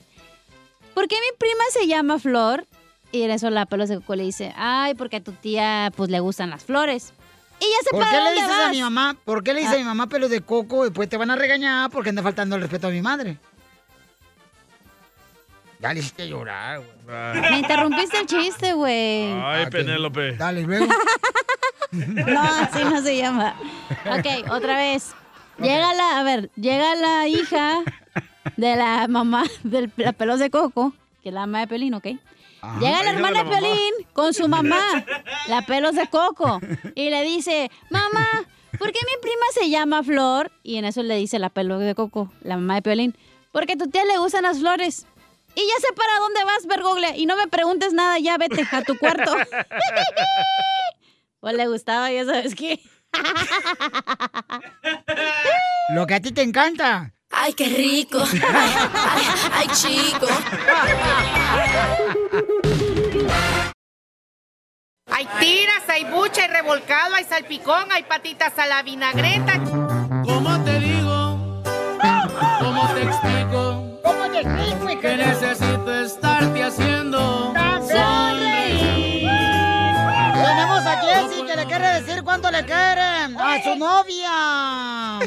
Speaker 3: ¿por qué mi prima se llama Flor? Y en eso la pelos de coco le dice, ay, porque a tu tía pues le gustan las flores. Y ya se
Speaker 1: ¿Por qué le dices a mi mamá? ¿Por qué le dices a mi mamá pelos de coco? Después te van a regañar porque anda faltando el respeto a mi madre. Ya le hiciste llorar, güey.
Speaker 3: Me interrumpiste el chiste, güey.
Speaker 2: Ay, Penélope.
Speaker 1: Dale, luego. [LAUGHS]
Speaker 3: No, así no se llama. Ok, otra vez. Llega la, a ver, llega la hija de la mamá de la pelos de coco, que es la mamá de Pelín, ¿ok? Llega
Speaker 7: La
Speaker 3: hermana
Speaker 7: la
Speaker 3: de. Pelín con su mamá, [LAUGHS] la pelos de coco, y le dice, mamá, ¿por qué mi prima se llama Flor? Y en eso le dice la pelos de coco, la mamá de Pelín, porque a tu tía le gustan las flores. Y ya sé para dónde vas, Bergogle, y no me preguntes nada, ya vete a tu cuarto. [LAUGHS] Pues le gustaba, ya sabes qué.
Speaker 1: Lo que a ti te encanta.
Speaker 7: ¡Ay, qué rico! ¡Ay, ay, chico!
Speaker 23: Hay tiras, hay bucha, hay revolcado, hay salpicón, hay patitas a la vinagreta.
Speaker 7: ¿Cómo te digo? Que necesito estarte haciendo
Speaker 1: sonreír. Tenemos a Jessy que le quiere decir cuánto le quieren a su novia.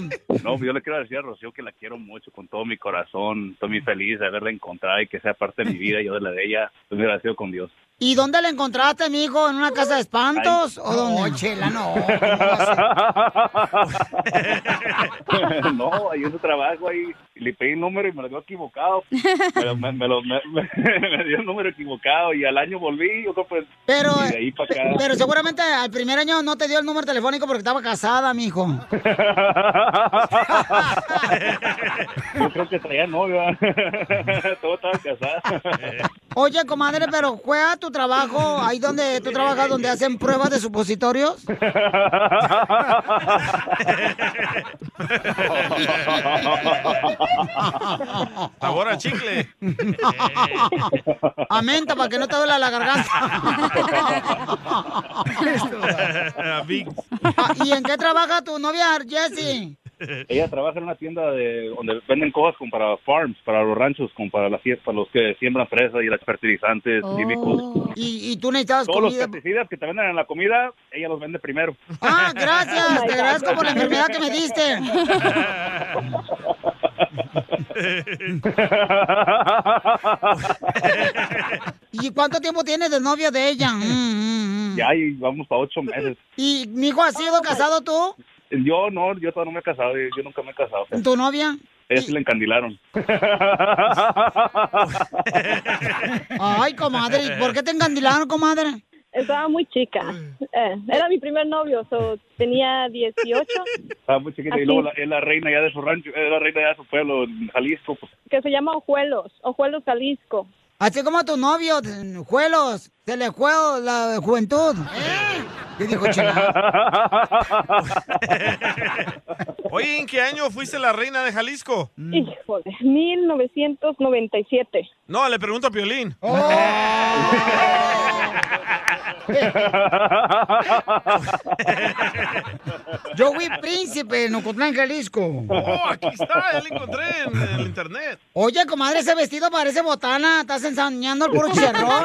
Speaker 22: No, yo le quiero decir a Rocío que la quiero mucho con todo mi corazón. Estoy muy feliz de haberla encontrado y que sea parte de mi vida y yo de la de ella. Estoy muy agradecido con Dios.
Speaker 1: ¿Y dónde la encontraste, mijo? ¿En una casa de espantos? ¿O dónde? No, chela, no. [LAUGHS]
Speaker 22: no, en su trabajo, ahí le pedí el número y me lo dio equivocado. Me, lo- me- me lo- me- me- [LAUGHS] me dio el número equivocado y al año volví, yo pues,
Speaker 1: Pero,
Speaker 22: y de ahí para acá.
Speaker 1: pero seguramente al primer año no te dio el número telefónico porque estaba casada, mijo. [LAUGHS]
Speaker 22: Yo creo que traía novia. Todo estaba casado.
Speaker 1: Oye, comadre, [LAUGHS] pero fue a tu trabajo, ahí donde tú trabajas, donde hacen pruebas de supositorios. [LAUGHS]
Speaker 2: Sabor a chicle. [LAUGHS]
Speaker 1: A menta para que no te duela la garganta. Ah, ¿Y en qué trabaja tu novia, Jessie? [LAUGHS]
Speaker 22: Ella trabaja en una tienda de donde venden cosas como para farms, para los ranchos, como para, las, para los que siembran fresas y los fertilizantes químicos.
Speaker 1: ¿Y, y tú necesitabas
Speaker 22: Todos los pesticidas que te venden en la comida, ella los vende primero.
Speaker 1: Ah, gracias, te agradezco por la enfermedad que me diste. [LAUGHS] ¿Y cuánto tiempo tienes de novio de ella? Mm, mm, mm.
Speaker 22: Ya ahí vamos para ocho meses.
Speaker 1: ¿Y, mijo, has sido casado tú?
Speaker 22: Yo no, yo todavía no me he casado, yo nunca me he casado.
Speaker 1: ¿Tu novia?
Speaker 22: Ella sí la encandilaron. [LAUGHS]
Speaker 1: Ay, comadre, ¿y ¿por qué te encandilaron, comadre?
Speaker 11: Estaba muy chica. Eh, era mi primer novio, so, tenía 18,
Speaker 22: Estaba muy chiquita y luego la- es la reina ya de su rancho, es la reina ya de su pueblo, en Jalisco. Pues.
Speaker 11: que se llama Ojuelos, Ojuelos, Jalisco.
Speaker 1: Así como a tu novio, Juelos, se le fue la juventud. ¿Eh? ¿Qué dijo Chela? [LAUGHS]
Speaker 2: Oye, ¿en qué año fuiste la reina de Jalisco?
Speaker 11: Híjole, 1997.
Speaker 2: No, le pregunto a Piolín. [LAUGHS]
Speaker 1: Yo fui príncipe en Ocotlán, Jalisco.
Speaker 2: Oh, aquí está, ya lo encontré en el internet.
Speaker 1: Oye, comadre, ese vestido parece botana. Estás ensañando el puro chicharrón.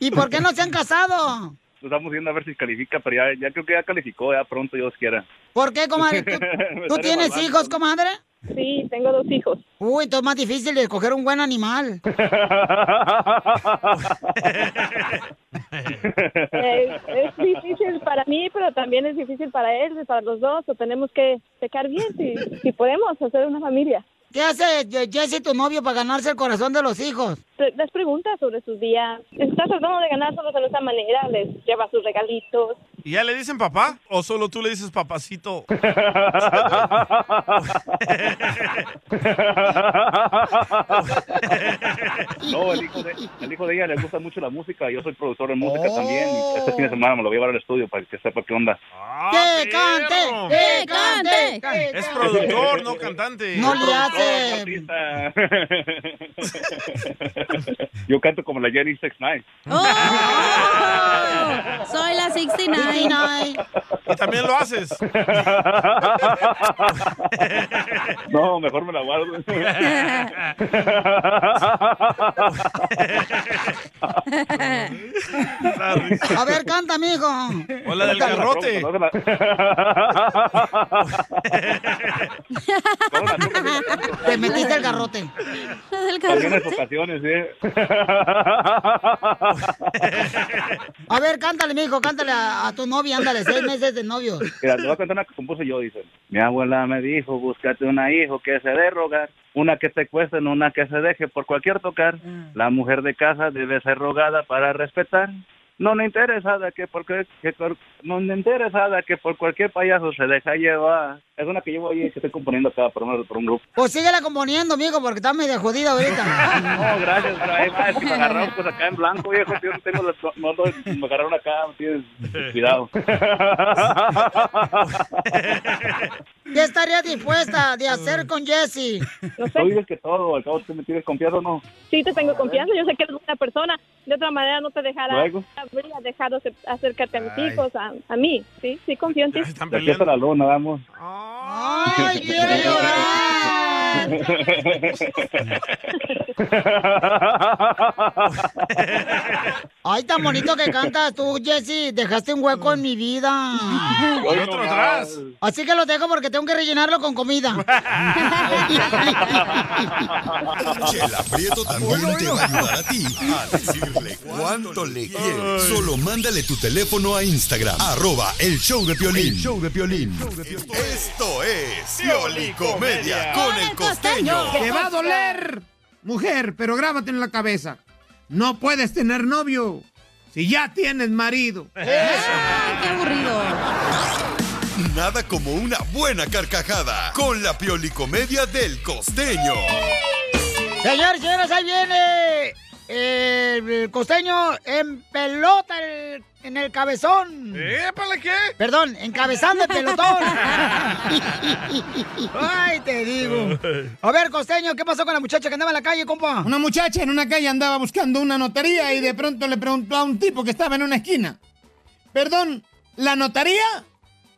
Speaker 1: ¿Y por qué no se han casado?
Speaker 22: Estamos viendo a ver si califica, pero ya, ya creo que ya calificó, ya pronto Dios quiera.
Speaker 1: ¿Por qué, comadre? ¿Tú, [LAUGHS] tú tienes hijos, comadre?
Speaker 11: Sí, tengo dos hijos.
Speaker 1: Uy, entonces es más difícil de escoger un buen animal. [LAUGHS]
Speaker 11: Eh, es difícil para mí, pero también es difícil para él, para los dos. O tenemos que pecar bien si, si podemos hacer una familia.
Speaker 1: ¿Qué hace Jesse, tu novio, para ganarse el corazón de los hijos?
Speaker 11: Les pregunta sobre sus días. Está tratando de ganárselos de esa manera. Les lleva sus regalitos.
Speaker 2: ¿Y ya le dicen papá? ¿O solo tú le dices papacito? [LAUGHS]
Speaker 22: No, el hijo, de, el hijo de ella le gusta mucho la música, yo soy productor de música también. y Este fin de semana me lo voy a llevar al estudio para que sepa qué onda.
Speaker 1: ¡Que cante! ¡Que cante!
Speaker 2: Es productor, no cantante.
Speaker 1: No le hace...
Speaker 22: Yo canto como la Jenny 69.
Speaker 3: Soy la 69.
Speaker 2: ¿Y también lo haces? [LAUGHS]
Speaker 22: No, mejor me la guardo.
Speaker 1: A ver, canta, mijo.
Speaker 2: O la del garrote.
Speaker 1: Te metiste el garrote.
Speaker 22: También en ocasiones, ¿eh?
Speaker 1: A ver, cántale, mijo, cántale a, a tu novia, ándale, seis meses de novio.
Speaker 22: Mira, te voy a contar una que compuse yo, dice. Mi abuela me dijo, búscate una hijo que se dé rogar, una que te cueste, no una que se deje por cualquier tocar. La mujer de casa debe ser rogada para respetar. No le interesada que por, que, que por- no le interesada que por cualquier payaso se deja llevar. Es una que llevo ahí que estoy componiendo acá por un, por un grupo.
Speaker 1: Pues síguela componiendo, mijo, porque está medio jodida ahorita. [LAUGHS]
Speaker 22: No, gracias, pero ahí va, es que me agarraron pues acá en blanco, viejo, yo no tengo las, no, no, me agarraron acá, tienes cuidado. [LAUGHS]
Speaker 1: ¿Qué estaría dispuesta de hacer con Jesse?
Speaker 22: Tú dices que todo, al cabo tú me tienes confianza o no.
Speaker 11: Sí, te tengo confianza. Yo sé que eres buena persona. De otra manera no te dejará
Speaker 22: Luego.
Speaker 11: habría dejado acercarte a mis hijos, a, a mí. Sí, sí, confío en ti.
Speaker 22: De aquí hasta la luna, vamos.
Speaker 1: ¡Ay, quiero llorar! Ay, tan bonito que cantas tú, Jessy. Dejaste un hueco en mi vida.
Speaker 2: Y otro atrás.
Speaker 1: Así que lo dejo porque tengo que rellenarlo con comida.
Speaker 5: Chela Prieto también te va a ayudar a ti a decirle cuánto le quieres. Solo mándale tu teléfono a Instagram, arroba el show de Piolín. El show de Piolín. Esto es Piolicomedia con el costeño.
Speaker 12: Te va a doler, mujer, pero grábate en la cabeza. No puedes tener novio si ya tienes marido. [LAUGHS]
Speaker 3: ¡Qué aburrido!
Speaker 5: Nada como una buena carcajada con la Piolicomedia del costeño.
Speaker 1: Señores, señoras, ahí viene el costeño en pelota el- en el cabezón.
Speaker 2: ¿Épale qué?
Speaker 1: Perdón, encabezando el pelotón. [LAUGHS] Ay, te digo. A ver, costeño, ¿qué pasó con la muchacha que andaba en la calle, compa?
Speaker 12: Una muchacha en una calle andaba buscando una notaría y de pronto le preguntó a un tipo que estaba en una esquina. Perdón, ¿la notaría?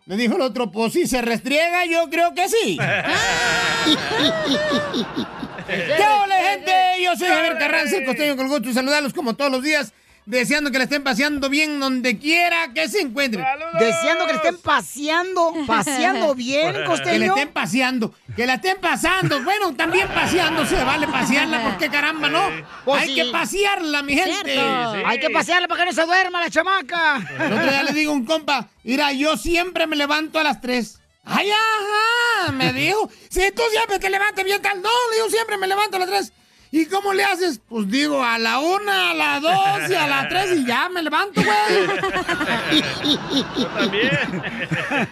Speaker 12: Le dijo el otro, pues si se restriega, yo creo que sí. [LAUGHS] [LAUGHS] ¿Qué hola, gente? Yo soy Javier Carranza, el costeño con gusto de saludarlos como todos los días, deseando que le estén paseando bien donde quiera que se encuentren.
Speaker 1: Deseando que le estén paseando, paseando [LAUGHS] bien,
Speaker 12: Que le
Speaker 1: costeño.
Speaker 12: estén paseando, que la estén pasando. Bueno, también paseando se vale pasearla, [LAUGHS] porque caramba, ¿no?
Speaker 1: Pues
Speaker 12: Hay
Speaker 1: sí.
Speaker 12: que pasearla, mi gente.
Speaker 1: Hay que pasearla para que no se duerma la chamaca.
Speaker 12: El otro día le digo a un compa, mira, yo siempre me levanto a las 3. ¡Ay, ajá! Me [LAUGHS] dijo, si tú siempre te levantas bien tal. No, digo, siempre me levanto a las 3. ¿Y cómo le haces? Pues digo, a la una, a las dos y a las tres y ya me levanto, güey.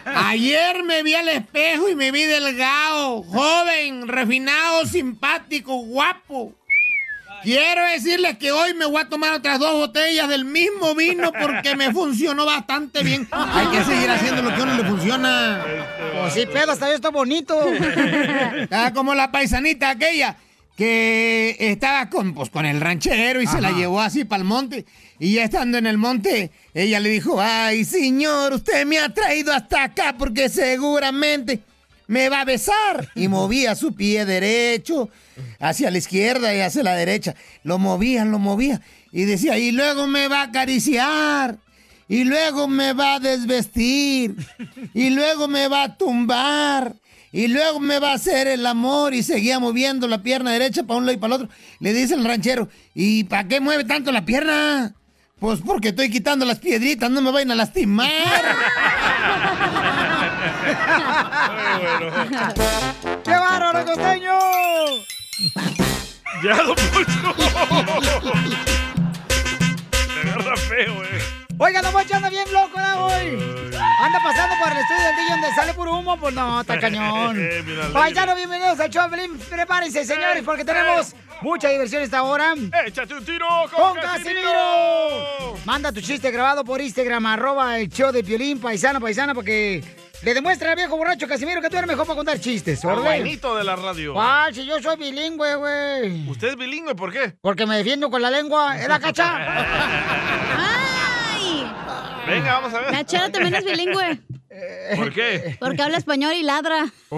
Speaker 12: Ayer me vi al espejo y me vi delgado, joven, refinado, simpático, guapo. Quiero decirles que hoy me voy a tomar otras dos botellas del mismo vino porque me funcionó bastante bien. Hay que seguir haciendo lo que a uno le funciona.
Speaker 1: Pues sí, pedo, hasta yo estoy bonito.
Speaker 12: Estaba [LAUGHS] como la paisanita aquella que estaba con, pues, con el ranchero y se la llevó así para el monte. Y ya estando en el monte, ella le dijo, ay, señor, usted me ha traído hasta acá porque seguramente me va a besar. Y movía su pie derecho hacia la izquierda y hacia la derecha. Lo movía, lo movía. Y decía, y luego me va a acariciar. Y luego me va a desvestir. Y luego me va a tumbar. Y luego me va a hacer el amor. Y seguía moviendo la pierna derecha para un lado y para el otro. Le dice el ranchero, ¿y para qué mueve tanto la pierna? Pues porque estoy quitando las piedritas, no me vayan a lastimar. [LAUGHS]
Speaker 1: ¡Qué bárbaro, costeño!
Speaker 2: Ya, don Poncho. Me agarra feo, eh.
Speaker 1: Oiga, Don Poncho anda bien loco, ¿no, hoy? Anda pasando por el estudio del DJ donde sale puro humo, pues no, está [LAUGHS] cañón.
Speaker 2: Mira,
Speaker 1: Paisano, bienvenidos al show. Prepárense, señores, porque tenemos mucha diversión esta hora.
Speaker 2: ¡Échate un tiro
Speaker 1: con Casimiro! Manda tu chiste grabado por Instagram, arroba el show de Piolín, paisano, paisana, porque le demuestra al viejo borracho Casimiro que tú eres mejor para contar chistes,
Speaker 2: buenito de la radio.
Speaker 1: ¿Cuál? Si yo soy bilingüe, güey.
Speaker 2: ¿Usted es bilingüe? ¿Por qué?
Speaker 1: Porque me defiendo con la lengua. ¿Es la cacha?
Speaker 3: ¡Ay!
Speaker 2: Venga, vamos a ver.
Speaker 3: La chela también es bilingüe.
Speaker 2: ¿Por qué?
Speaker 3: Porque habla español y ladra. [LAUGHS]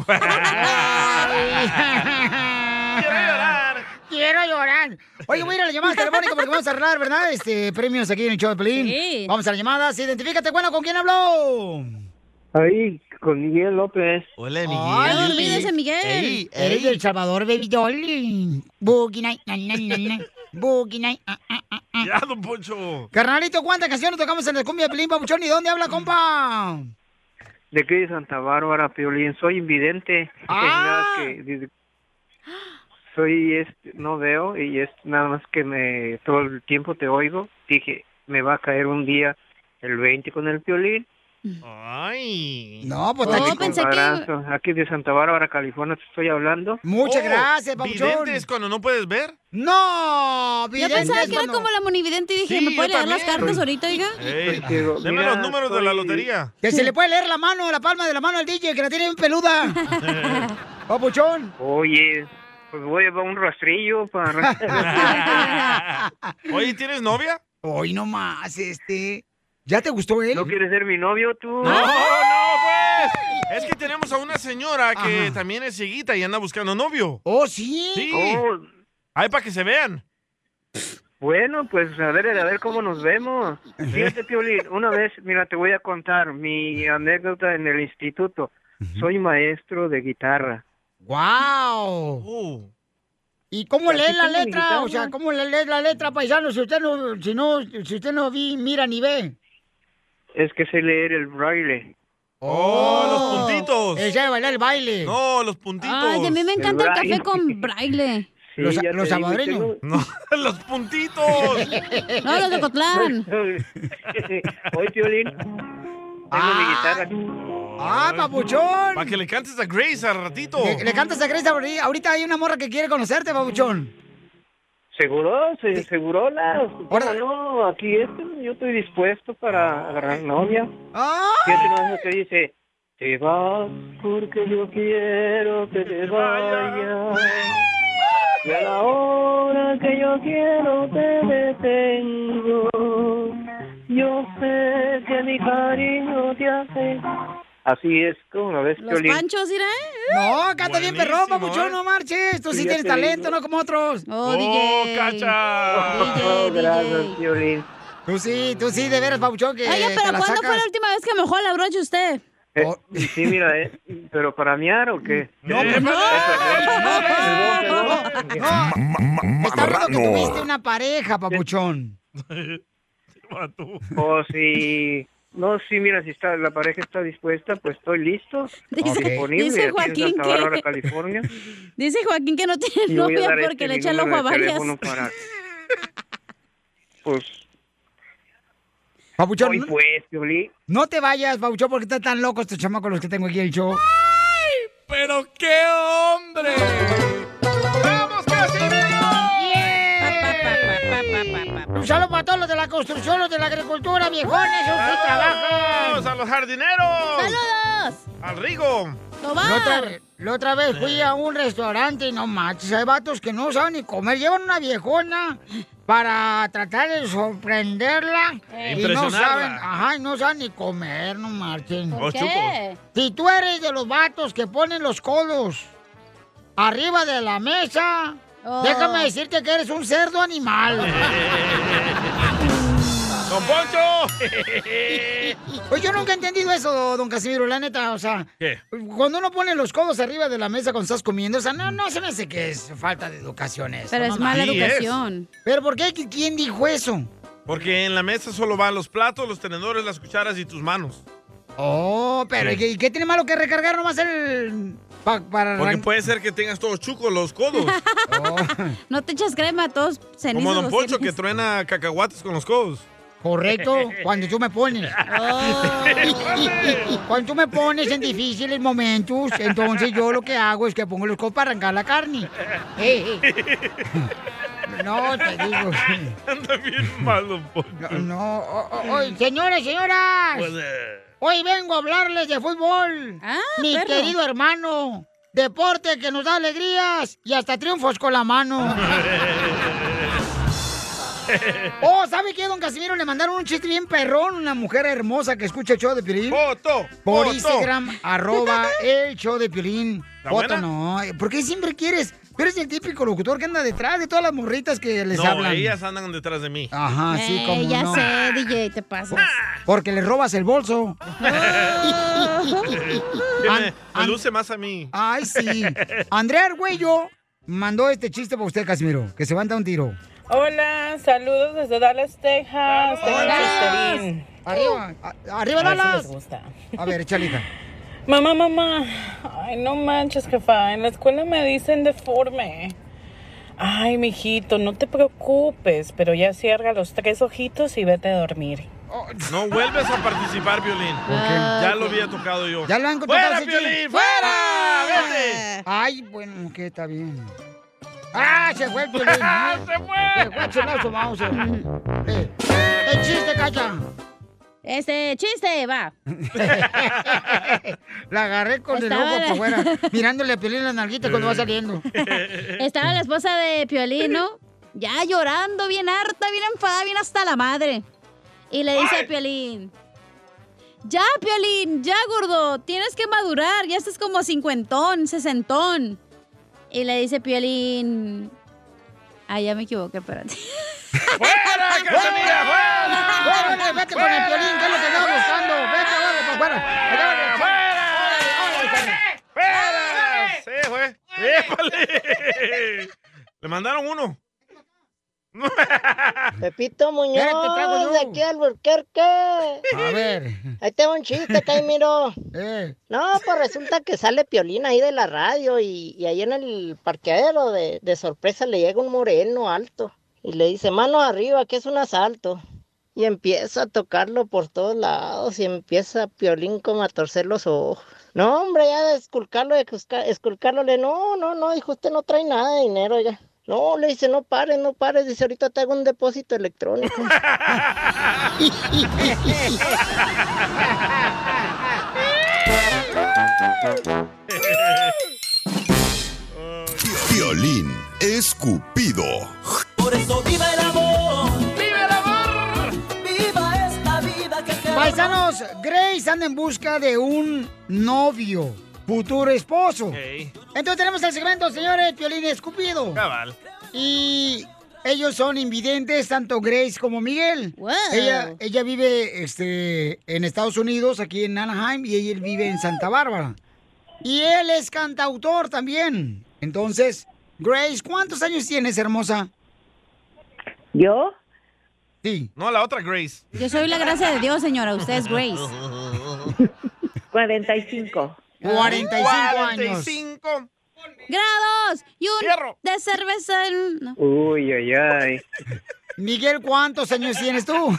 Speaker 1: Quiero llorar. Quiero llorar. Oye, voy a ir a las llamadas telefónicas porque vamos a arreglar, ¿verdad? Este, premios aquí en el show de Pelín.
Speaker 3: Sí.
Speaker 1: Vamos a las llamadas. Identifícate, bueno, ¿con quién habló?
Speaker 24: Ahí, con Miguel López.
Speaker 2: Hola,
Speaker 1: Ay,
Speaker 3: dormido ese Miguel.
Speaker 1: Ey, eres de El Salvador, baby doll. Boogie night, na, na, na, na. Boogie night. ah, ah, ah, ah.
Speaker 2: Ya, don Poncho.
Speaker 1: Carnalito, ¿cuántas canciones tocamos en el cumbia de Pelín, papuchón? ¿Y dónde habla, compa?
Speaker 24: De aquí de Santa Bárbara, Piolín. Soy invidente.
Speaker 1: Ah.
Speaker 24: Es que- soy, este, no veo y es nada más que me, todo el tiempo te oigo. Dije, me va a caer un día el 20 con el Piolín.
Speaker 2: Ay.
Speaker 1: No, pues
Speaker 24: Oye,
Speaker 1: está
Speaker 24: con abrazo. Aquí de Santa Bárbara, California, te estoy hablando.
Speaker 1: Muchas
Speaker 2: Oh,
Speaker 1: gracias, papuchón.
Speaker 2: ¿Vidente es cuando no puedes ver?
Speaker 1: No,
Speaker 3: Yo pensaba
Speaker 1: es
Speaker 3: que era
Speaker 1: cuando-
Speaker 3: como la monividente y dije,
Speaker 2: Sí,
Speaker 3: ¿me puede leer las cartas ahorita, oiga?
Speaker 2: Ey,
Speaker 24: Digo,
Speaker 2: deme
Speaker 24: mira,
Speaker 2: los números de la lotería.
Speaker 1: Que se le puede leer la mano, la palma de la mano al DJ, que la tiene bien peluda. [LAUGHS] Papuchón.
Speaker 24: Oye, pues voy a llevar un rastrillo para... [LAUGHS]
Speaker 2: Oye, ¿tienes novia?
Speaker 1: Hoy nomás, este. ¿Ya te gustó él?
Speaker 24: ¿No quieres ser mi novio tú?
Speaker 2: No, no, pues! [LAUGHS] Es que tenemos a una señora que
Speaker 1: Ajá.
Speaker 2: también es cieguita y anda buscando novio.
Speaker 1: ¿Oh, sí?
Speaker 2: Sí.
Speaker 24: Oh.
Speaker 2: Ahí para que se vean.
Speaker 24: Bueno, pues a ver, a ver cómo nos vemos. Fíjate, [LAUGHS] Piolín, una vez, mira, te voy a contar mi anécdota en el instituto. Soy maestro de guitarra.
Speaker 1: ¡Wow! ¿Y cómo lee la letra? O sea, ¿cómo le lee la letra, paisano? Si usted no, si no, si usted no vi, mira ni ve.
Speaker 24: Es que sé leer el braille.
Speaker 2: ¡Oh, los puntitos!
Speaker 1: Él sabe bailar el baile.
Speaker 2: No, los puntitos.
Speaker 3: Ay, a mí me encanta el
Speaker 24: braille.
Speaker 3: café con braille.
Speaker 1: los los salvadoreños.
Speaker 2: No, [LAUGHS] los puntitos. [LAUGHS]
Speaker 3: No, los de Cotlán.
Speaker 24: Hoy, [LAUGHS] Piolín, tengo mi guitarra.
Speaker 1: ¡Ah, papuchón!
Speaker 2: Para que le cantes a Grace al ratito.
Speaker 1: Le, le cantas a Grace ahorita- ahorita hay una morra que quiere conocerte, papuchón.
Speaker 24: ¿Seguro? ¿Se, ¿Segurola?
Speaker 1: Ahora-
Speaker 24: no, aquí este, yo estoy dispuesto para agarrar novia.
Speaker 1: ¡Ah!
Speaker 24: Fíjate lo que dice, te vas porque yo quiero que te vayas. Y a la hora que yo quiero te detengo. Yo sé que mi cariño te hace. Así es como la ves,
Speaker 3: Los
Speaker 24: Piolín.
Speaker 3: panchos, ¿irá?
Speaker 1: No, canta bien perrón, papuchón,
Speaker 2: ¿eh?
Speaker 1: no marches. Tú sí,
Speaker 24: Sí,
Speaker 1: tienes talento,
Speaker 24: digo.
Speaker 1: no como otros.
Speaker 3: Oh,
Speaker 2: ¡Oh,
Speaker 3: DJ.
Speaker 2: cacha!
Speaker 24: Oh, gracias, Piolín.
Speaker 1: Tú sí, tú sí, de veras, papuchón, que te
Speaker 3: pero ¿cuándo fue la última vez que mojó la brocha usted?
Speaker 24: Eh,
Speaker 1: Oh.
Speaker 24: Sí, mira, eh, pero para miar o qué? [LAUGHS]
Speaker 1: No, pues no.
Speaker 24: Perdón, perdón.
Speaker 1: No, está hablando que tuviste una pareja, papuchón. [LAUGHS]
Speaker 24: O si... [LAUGHS] No, sí, mira, si está la pareja está dispuesta, pues estoy listo.
Speaker 3: Dice-
Speaker 24: disponible
Speaker 3: dice Joaquín que-
Speaker 24: California. [LAUGHS]
Speaker 3: Dice Joaquín que no tiene novia
Speaker 24: dar
Speaker 3: porque
Speaker 24: este
Speaker 3: le echa el ojo a varias.
Speaker 24: para... [LAUGHS] Pues,
Speaker 1: Papuchón,
Speaker 24: hoy
Speaker 1: no,
Speaker 24: pues, Piolín.
Speaker 1: no te vayas, papuchón, porque están tan locos estos chamacos los que tengo aquí en el show.
Speaker 2: ¡Pero qué hombre!
Speaker 1: Un saludo para todos los de la construcción, los de la agricultura, viejones, trabajan.
Speaker 2: ¡Vamos a los jardineros!
Speaker 3: ¡Saludos!
Speaker 2: ¡Al Rigo!
Speaker 1: La otra, la otra vez fui a un restaurante y no manches, hay vatos que no saben ni comer. Llevan una viejona para tratar de sorprenderla. Y no saben, ajá, y no saben ni comer, no marchen.
Speaker 2: ¿Por qué?
Speaker 1: Si tú eres de los vatos que ponen los codos arriba de la mesa,
Speaker 3: Oh.
Speaker 1: déjame decirte que eres un cerdo animal. [LAUGHS]
Speaker 2: ¡Don Poncho! [LAUGHS]
Speaker 1: Pues yo nunca he entendido eso, don Casimiro, la neta, o sea,
Speaker 2: ¿Qué?
Speaker 1: cuando uno pone los codos arriba de la mesa cuando estás comiendo, o sea, no, no se me hace que es falta de educación eso.
Speaker 3: Pero
Speaker 1: no
Speaker 3: es mala
Speaker 2: Sí, es.
Speaker 3: educación.
Speaker 1: ¿Pero por qué? ¿Quién dijo eso?
Speaker 2: Porque en la mesa solo van los platos, los tenedores, las cucharas y tus manos.
Speaker 1: Oh, pero ¿y qué, y qué tiene malo que recargar nomás el... pa- para
Speaker 2: Porque puede ser que tengas todos chucos los codos. [LAUGHS]
Speaker 3: No te echas crema, todos cenizos.
Speaker 2: Como Don Poncho que truena cacahuates con los codos.
Speaker 1: Correcto, [LAUGHS] cuando tú me pones. [LAUGHS] Cuando tú me pones en difíciles momentos, entonces yo lo que hago es que pongo los codos para arrancar la carne. Eh, eh. No, te digo.
Speaker 2: Anda bien mal, Don Poncho.
Speaker 1: No, no. o- o- oye, señoras, señoras.
Speaker 2: Pues, eh,
Speaker 1: Hoy vengo a hablarles de fútbol. Mi
Speaker 3: perro.
Speaker 1: querido hermano. Deporte que nos da alegrías y hasta triunfos con la mano. [LAUGHS] Oh, ¿sabe qué, don Casimiro? Le mandaron un chiste bien perrón, una mujer hermosa que escucha el show de Piolín.
Speaker 2: ¡Foto!
Speaker 1: Por
Speaker 2: foto.
Speaker 1: Instagram, arroba [LAUGHS] el show de Piolín.
Speaker 2: ¿Está
Speaker 1: Foto
Speaker 2: buena?
Speaker 1: no. ¿Por qué siempre quieres? Tú eres el típico locutor que anda detrás de todas las morritas que les
Speaker 2: No,
Speaker 1: hablan.
Speaker 2: ellas andan detrás de mí.
Speaker 1: Ajá, sí,
Speaker 3: Eh,
Speaker 1: como
Speaker 3: ya
Speaker 1: no.
Speaker 3: sé, DJ, te pasas. [LAUGHS]
Speaker 1: Porque le robas el bolso. [LAUGHS]
Speaker 2: Me, me luce más a mí.
Speaker 1: Ay, sí. [LAUGHS] Andrea Argüello mandó este chiste para usted, Casimiro, que se va a dar un tiro.
Speaker 25: Hola, saludos desde Dallas, Texas. Chisterín.
Speaker 1: Arriba, arriba
Speaker 25: A ver si
Speaker 1: Dallas.
Speaker 25: les gusta.
Speaker 1: A ver, échale, hija.
Speaker 25: Mamá, mamá. Ay, no manches, jefa. En la escuela me dicen deforme. Ay, mijito, no te preocupes, pero ya cierra los tres ojitos y vete a dormir.
Speaker 2: No vuelves a participar, Violín. Ya lo había tocado yo.
Speaker 1: Ya lo han
Speaker 2: ¡Fuera. Piolín! ¡Fuera! ¡Vete!
Speaker 1: Ay, bueno, que está bien. ¡Ah, se fue el Piolín! [LAUGHS]
Speaker 2: ¡Se fue!
Speaker 1: Se fue el chulazo, vamos a Eh, El chiste, cacha.
Speaker 3: Este, chiste, va. [LAUGHS]
Speaker 1: La agarré con el ojo
Speaker 3: la-
Speaker 1: por fuera, [LAUGHS] mirándole a Piolín en la nalguita cuando va saliendo. [LAUGHS]
Speaker 3: Estaba la esposa de Piolín, ¿no? Ya llorando, bien harta, bien enfadada, bien hasta la madre. Y le dice a Piolín, Ya, Piolín, ya, gordo. Tienes que madurar. Ya estás como cincuentón, sesentón. Y le dice Piolín... Ah, ya me equivoqué, espérate.
Speaker 2: ¡Fuera, Cachanilla, fuera!
Speaker 1: ¡Fuera, vete con el Piolín, que es lo que andaba buscando! ¡Vete, órale, para afuera!
Speaker 2: ¡Fuera! ¡Se fue! ¡Épale! Le mandaron uno. [LAUGHS]
Speaker 26: Pepito Muñoz, de aquí al Burquerque.
Speaker 1: A ver.
Speaker 26: Ahí te va un chiste, [LAUGHS] Caimiro.
Speaker 1: Eh.
Speaker 26: No, pues resulta que sale Piolín ahí de la radio y, y ahí en el parqueadero de, de sorpresa le llega un moreno alto y le dice, mano arriba, que es un asalto. Y empieza a tocarlo por todos lados y empieza Piolín como a torcer los ojos. No, hombre, ya de esculcarlo, de esculca- esculcarlo, le no, no, no, dijo, usted no trae nada de dinero ya. No, le dice, no pares, no pares, dice, ahorita te hago un depósito electrónico. [LAUGHS]
Speaker 5: Violín escupido.
Speaker 7: Por eso viva el amor. ¡Viva el amor! ¡Viva esta vida que se
Speaker 1: Paisanos, Grace anda en busca de un novio, futuro esposo. Entonces tenemos el segmento, señores, Piolín Escupido.
Speaker 2: Cabal.
Speaker 1: Y ellos son invidentes, tanto Grace como Miguel. Ella, ella vive este, en Estados Unidos, aquí en Anaheim, y él vive en Santa Bárbara. Y él es cantautor también. Entonces, Grace, ¿cuántos años tienes, hermosa?
Speaker 27: ¿Yo?
Speaker 1: Sí.
Speaker 2: No, la otra Grace.
Speaker 3: Yo soy la gracia de Dios, señora. Usted es Grace. [LAUGHS]
Speaker 27: 45.
Speaker 1: 45 años.
Speaker 2: 45.
Speaker 3: Grados y un de cerveza. en- no.
Speaker 24: Uy, ay, ay.
Speaker 1: Miguel, ¿cuántos años tienes tú?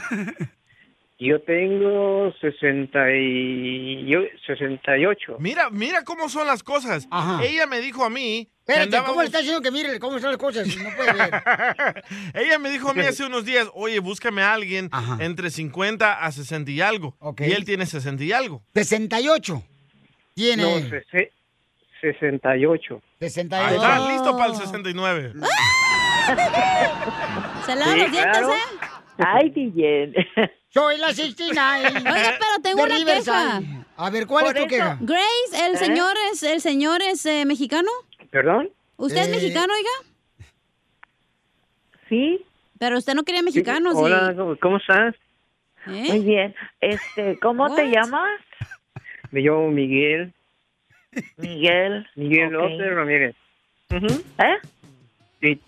Speaker 24: Yo tengo 60 y... yo- 68.
Speaker 2: Mira, mira cómo son las cosas. Ella me dijo a mí.
Speaker 1: Espérate, ¿cómo
Speaker 2: andábamos-
Speaker 1: le está diciendo que mire cómo están las cosas? No puede ver. [LAUGHS]
Speaker 2: Ella me dijo a mí hace unos días, oye, búscame a alguien entre 50 a 60 y algo. Y él tiene 60 y algo.
Speaker 1: 68. Tiene.
Speaker 24: No, sese- 68.
Speaker 1: 68.
Speaker 2: Ahí está, listo para el 69. [LAUGHS]
Speaker 3: Se lava
Speaker 24: Sí,
Speaker 3: los dientes,
Speaker 24: claro.
Speaker 3: ¿eh?
Speaker 27: Ay, DJ.
Speaker 1: Soy la 69. [LAUGHS]
Speaker 3: Oiga, pero tengo
Speaker 1: De
Speaker 3: una
Speaker 1: Riverside.
Speaker 3: queja.
Speaker 1: A ver, ¿cuál
Speaker 3: Por
Speaker 1: es tu
Speaker 3: eso-
Speaker 1: queja?
Speaker 3: Grace, ¿el
Speaker 24: ¿Eh?
Speaker 3: señor es el señor es eh, mexicano?
Speaker 24: ¿Perdón?
Speaker 3: ¿Usted es
Speaker 24: Eh,
Speaker 3: mexicano, oiga?
Speaker 27: Sí.
Speaker 3: Pero usted no quería mexicanos. y-
Speaker 24: Hola, ¿cómo- ¿cómo estás?
Speaker 3: ¿Eh?
Speaker 27: Muy bien. Este, ¿cómo te
Speaker 3: What?
Speaker 27: llamas?
Speaker 24: Me llamo Miguel. [LAUGHS]
Speaker 27: Miguel.
Speaker 24: Miguel
Speaker 27: Ok.
Speaker 24: López Ramírez.
Speaker 27: ¿Eh?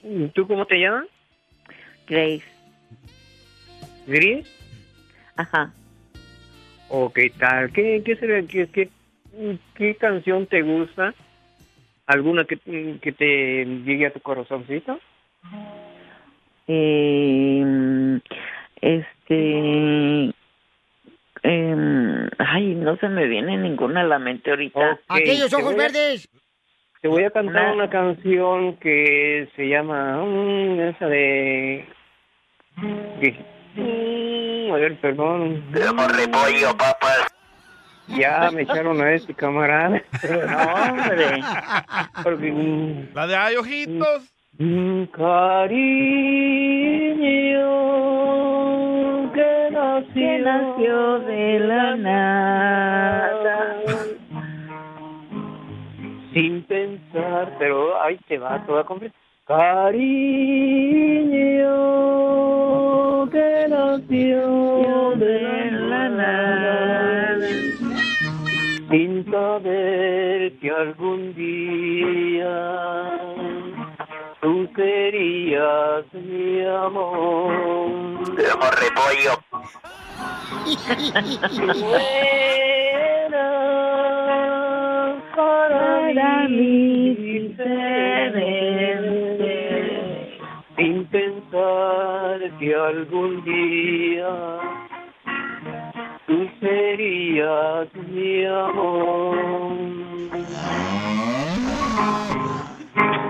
Speaker 24: ¿Y tú cómo te llamas?
Speaker 27: Grace.
Speaker 24: ¿Gris?
Speaker 27: Ajá.
Speaker 24: ¿O qué tal? ¿Qué, qué, sería- qué, qué, qué canción te gusta? ¿Alguna que, que te llegue a tu corazoncito?
Speaker 27: Eh, este. em, ay, no se me viene ninguna a la mente ahorita.
Speaker 24: Ok, Aquellos ojos a-
Speaker 1: verdes.
Speaker 24: Te voy a cantar
Speaker 27: Una-
Speaker 24: una canción que se llama... mm, esa de... mm, a ver, perdón. repollo, [LAUGHS] papá. Ya me echaron a este camarada. [LAUGHS]
Speaker 27: No, hombre.
Speaker 24: Porque, mm,
Speaker 2: La de hay ojitos.
Speaker 24: mm, cariño que nació,
Speaker 27: Que nació de la nada.
Speaker 24: sin pensar, pero ahí te va toda completa. Cariño que nació de la nada, sin saber que algún día tú serías mi amor. repollo. Fuera para mí diferente, sin pensar que algún día tú serías mi amor.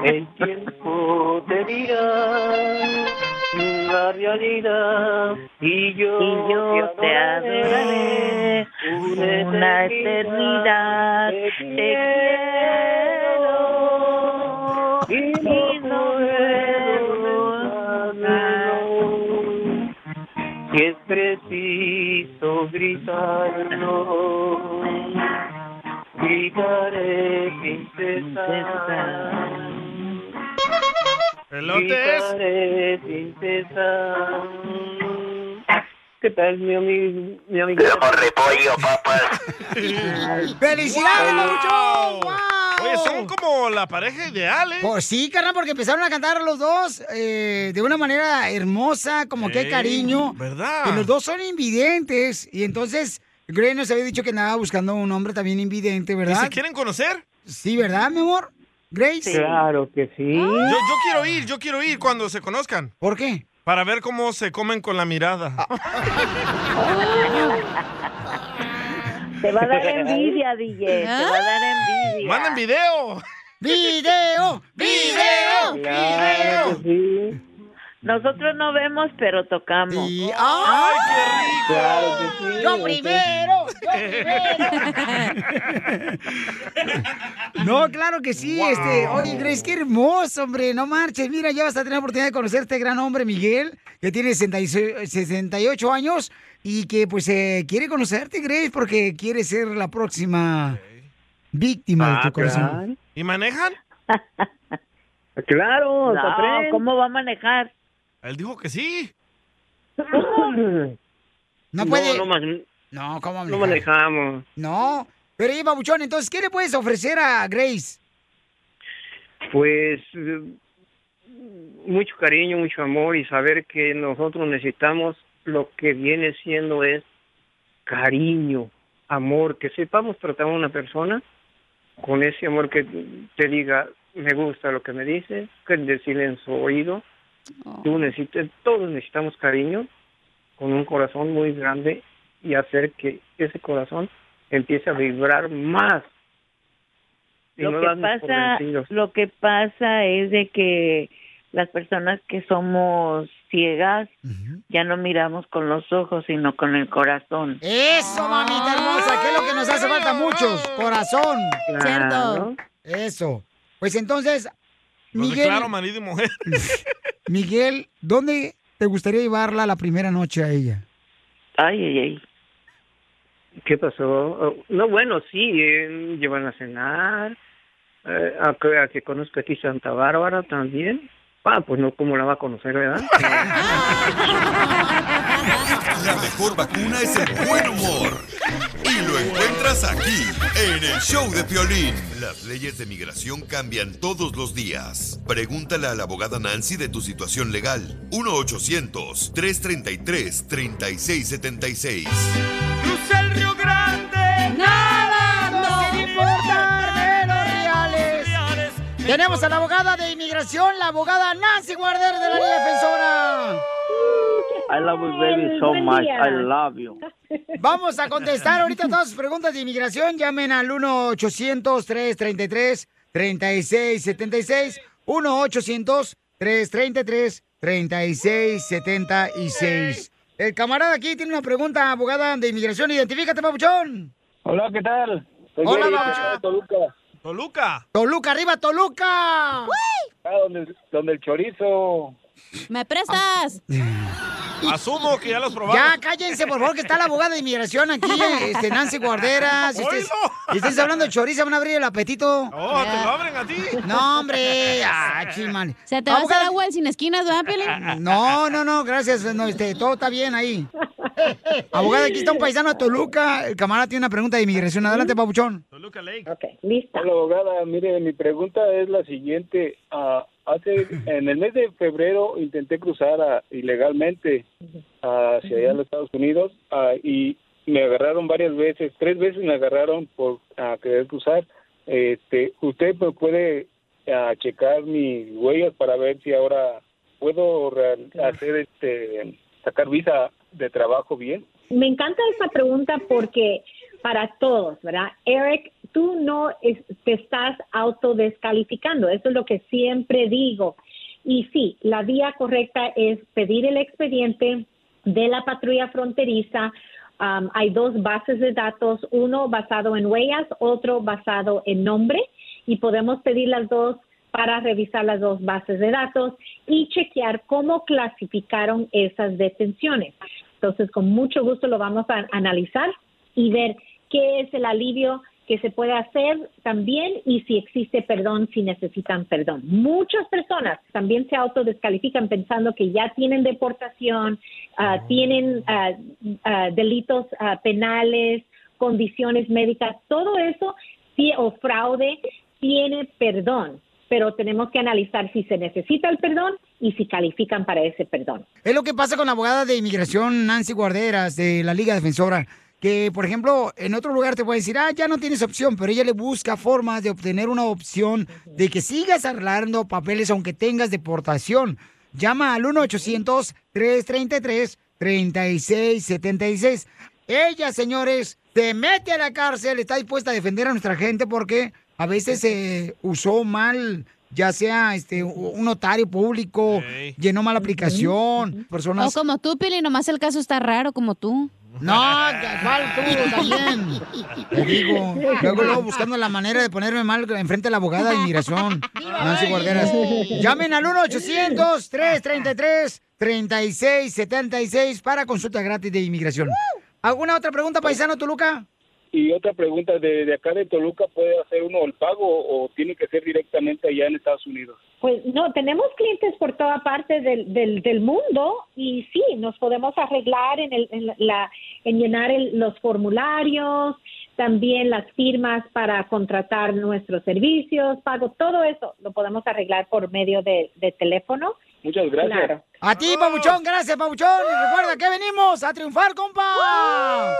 Speaker 24: El tiempo te dirá la realidad y yo,
Speaker 27: Y yo te adoraré una eternidad. Te quiero y no puedo
Speaker 24: Si es preciso gritarlo. Gritaré, princesa.
Speaker 2: ¿Elotes?
Speaker 24: Gritaré, princesa. ¿Qué tal, mi amigo? Mi amigo?
Speaker 28: repollo, papas. [LAUGHS]
Speaker 1: ¡Felicidades,
Speaker 2: Wow.
Speaker 1: Papuchón! ¡Wow!
Speaker 2: Oye, son como la pareja ideal, ¿eh?
Speaker 1: Pues sí, carnal, porque empezaron a cantar los dos eh, de una manera hermosa, como que hay cariño.
Speaker 2: ¿verdad?
Speaker 1: Y los dos son invidentes. Y entonces, Gray nos había dicho que andaba buscando un hombre también invidente,
Speaker 2: ¿Y
Speaker 1: ¿verdad?
Speaker 2: se quieren conocer?
Speaker 1: Sí, ¿verdad, mi amor? Grace.
Speaker 24: Claro que sí.
Speaker 2: Yo, yo quiero ir, yo quiero ir cuando se conozcan.
Speaker 1: ¿Por qué?
Speaker 2: Para ver cómo se comen con la mirada. [LAUGHS]
Speaker 27: Te va a dar envidia, DJ. Te va a dar envidia.
Speaker 2: ¡Manden video!
Speaker 1: ¡Video! ¡Video!
Speaker 27: Claro Nosotros no vemos, pero tocamos.
Speaker 1: ¡Ay,
Speaker 2: qué rico!
Speaker 24: Claro que sí.
Speaker 1: ¡Yo primero! ¡Yo primero! [LAUGHS] No, claro que sí.
Speaker 2: Wow.
Speaker 1: Este, oye, Grace, qué hermoso, hombre. No marches. Mira, ya vas a tener la oportunidad de conocer a este gran hombre, Miguel, que tiene 66 68 años y que, pues, eh, quiere conocerte, Grace, porque quiere ser la próxima víctima de
Speaker 24: Ah,
Speaker 1: tu corazón.
Speaker 24: claro.
Speaker 2: ¿Y manejan? [LAUGHS]
Speaker 24: Claro,
Speaker 27: No. ¿cómo va a manejar?
Speaker 2: Él dijo que sí.
Speaker 1: No puede.
Speaker 24: No, no, man-
Speaker 1: No, ¿cómo
Speaker 24: no manejamos.
Speaker 1: No. Pero, oye, Babuchón, entonces, ¿qué le puedes ofrecer a Grace?
Speaker 24: Pues eh, mucho cariño, mucho amor y saber que nosotros necesitamos lo que viene siendo es cariño, amor, que sepamos tratar a una persona con ese amor que te diga, me gusta lo que me dices, que decirle en su oído, tú necesitas, todos necesitamos cariño con un corazón muy grande y hacer que ese corazón empiece a vibrar más. Y
Speaker 27: Lo
Speaker 24: no
Speaker 27: que pasa, lo que pasa es de que las personas que somos ciegas ya no miramos con los ojos, sino con el corazón.
Speaker 1: Eso, mamita hermosa, que es lo que nos hace falta a muchos. Corazón.
Speaker 27: Claro.
Speaker 1: Eso. Pues entonces, Miguel,
Speaker 2: declaro marido y mujer. [LAUGHS]
Speaker 1: Miguel, ¿dónde te gustaría llevarla la primera noche a ella?
Speaker 27: Ay, ay, ay.
Speaker 24: ¿Qué pasó? Oh, No, bueno, sí, eh, llevan a cenar, eh, a, que, a que conozca aquí Santa Bárbara también. Ah, pues no, ¿cómo la va a conocer, verdad? [LAUGHS]
Speaker 5: La mejor vacuna es el buen humor. Y lo encuentras aquí, en el show de Piolín. Las leyes de migración cambian todos los días. Pregúntale a la abogada Nancy de tu situación legal. 1-800-333-3676.
Speaker 1: Cruza el Río Grande, Tenemos a la abogada de inmigración, la abogada Nancy Guarder de la Liga Defensora.
Speaker 19: I love you, baby, so much. I love you. [LAUGHS]
Speaker 1: Vamos a contestar ahorita todas sus preguntas de inmigración. Llamen al 1-800-333-3676. 1-800-333-3676. El camarada aquí tiene una pregunta, abogada de inmigración. Identifícate, papuchón.
Speaker 29: Hola, ¿qué tal? Soy
Speaker 1: Hola,
Speaker 29: Jerry,
Speaker 1: papuchón.
Speaker 29: de Toluca.
Speaker 2: Toluca.
Speaker 1: Toluca, arriba, Toluca.
Speaker 29: Ah, donde, donde el chorizo.
Speaker 3: ¿Me prestas? [LAUGHS]
Speaker 2: Asumo que ya los probaron.
Speaker 1: Ya, cállense, por favor, que está la abogada de inmigración aquí, este, Nancy Guarderas. Si ustedes, si ustedes hablando de chorizo, van a abrir el apetito.
Speaker 2: Oh, ¿te lo abren a ti?
Speaker 1: No, hombre. Ah.
Speaker 3: ¿Se te va a hacer agua sin esquinas, verdad?
Speaker 1: No, no, no, gracias. No, este, todo está bien ahí. Abogada, aquí está un paisano de Toluca. El camarada tiene una pregunta de inmigración. Adelante, papuchón.
Speaker 2: Toluca Lake.
Speaker 29: Ok, listo. Hola, abogada. Mire, mi pregunta es la siguiente. Ah, hace En el mes de febrero intenté cruzar ah, ilegalmente hacia allá a los Estados Unidos ah, y me agarraron varias veces. Tres veces me agarraron por querer cruzar. Este, ¿Usted me puede ah, checar mis huellas para ver si ahora puedo real- hacer este sacar visa de trabajo bien?
Speaker 30: Me encanta esta pregunta porque para todos, ¿verdad? Eric, tú no es- te estás autodescalificando, eso es lo que siempre digo. Y sí, la vía correcta es pedir el expediente de la patrulla fronteriza. Um, hay dos bases de datos, uno basado en huellas, otro basado en nombre, y podemos pedir las dos para revisar las dos bases de datos y chequear cómo clasificaron esas detenciones. Entonces, con mucho gusto lo vamos a analizar y ver qué es el alivio que se puede hacer también y si existe perdón, si necesitan perdón. Muchas personas también se autodescalifican pensando que ya tienen deportación, ah, tienen ah, ah, delitos penales, condiciones médicas, todo eso sí, o fraude tiene perdón, pero tenemos que analizar si se necesita el perdón y si califican para ese perdón.
Speaker 1: Es lo que pasa con la abogada de inmigración Nancy Guarderas de la Liga Defensora. Que, por ejemplo, en otro lugar te puede decir, ah, ya no tienes opción, pero ella le busca formas de obtener una opción de que sigas arreglando papeles aunque tengas deportación. Llama al 1-800-333-3676. Ella, señores, se mete a la cárcel, está dispuesta a defender a nuestra gente porque a veces se usó mal, ya sea este un notario público, llenó mal la aplicación, personas...
Speaker 3: O como tú, Pili, nomás el caso está raro como tú.
Speaker 1: No, ¿cuál tú también? Te digo, luego, luego buscando la manera de ponerme mal enfrente de la abogada de inmigración, Nancy Guarderas. Llamen al 1-800-333-3676 para consulta gratis de inmigración. ¿Alguna otra pregunta, paisano Toluca?
Speaker 29: Y otra pregunta, ¿de, acá de Toluca puede hacer uno el pago o tiene que ser directamente allá en Estados Unidos?
Speaker 30: Pues no, tenemos clientes por toda parte del, del, mundo y sí, nos podemos arreglar en, el, en, la, en llenar el- los formularios, también las firmas para contratar nuestros servicios, pago, todo eso lo podemos arreglar por medio de teléfono.
Speaker 29: Muchas gracias.
Speaker 30: Claro.
Speaker 1: A ti, Pabuchón, gracias, Pabuchón. Y recuerda que venimos a triunfar, compa.
Speaker 29: A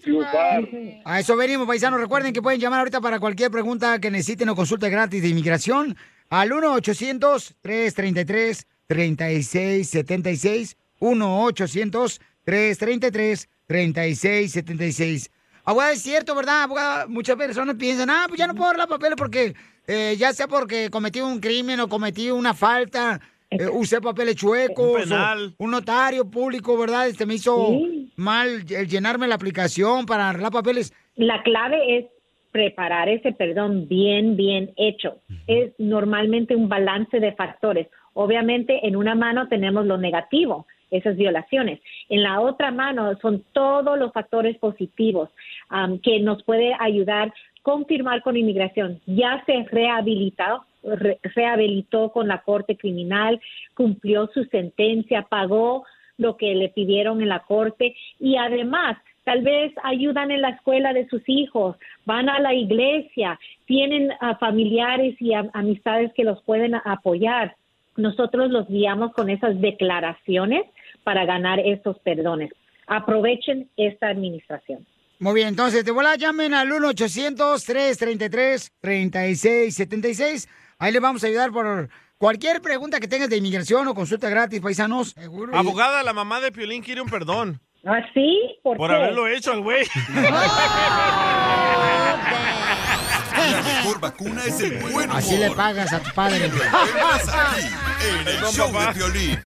Speaker 29: triunfar.
Speaker 1: A eso venimos, paisanos. Recuerden que pueden llamar ahorita para cualquier pregunta que necesiten o consulta gratis de inmigración al 1-800-333-3676. 1-800-333-3676. Abogada, es cierto, ¿verdad? Abogada, muchas personas piensan, ah, pues ya no puedo dar la papeles porque, eh, ya sea porque cometí un crimen o cometí una falta, eh, [LAUGHS] usé papeles chuecos,
Speaker 2: Un
Speaker 1: un notario público, ¿verdad? Este me hizo mal el llenarme la aplicación para arreglar papeles.
Speaker 30: La clave es preparar ese perdón bien, bien hecho. Es normalmente un balance de factores. Obviamente, en una mano tenemos lo negativo, esas violaciones. En la otra mano son todos los factores positivos que nos puede ayudar confirmar con inmigración. Ya se rehabilitó, re- rehabilitó con la corte criminal, cumplió su sentencia, pagó lo que le pidieron en la corte y además tal vez ayudan en la escuela de sus hijos, van a la iglesia, tienen ah, familiares y am- amistades que los pueden a- apoyar. Nosotros los guiamos con esas declaraciones para ganar esos perdones. Aprovechen esta administración.
Speaker 1: Muy bien, entonces, de volada llamen al 1-800-333-3676. Ahí les vamos a ayudar por cualquier pregunta que tengas de inmigración o consulta gratis, paisanos. Seguro.
Speaker 2: Abogada, la mamá de Piolín quiere un perdón.
Speaker 30: ¿Ah, sí? ¿Por,
Speaker 2: Por
Speaker 30: qué?
Speaker 2: haberlo hecho al güey.
Speaker 5: La mejor vacuna es el buen humor.
Speaker 1: Así le pagas a tu padre.
Speaker 5: Lo encuentras aquí, en el show de Piolín.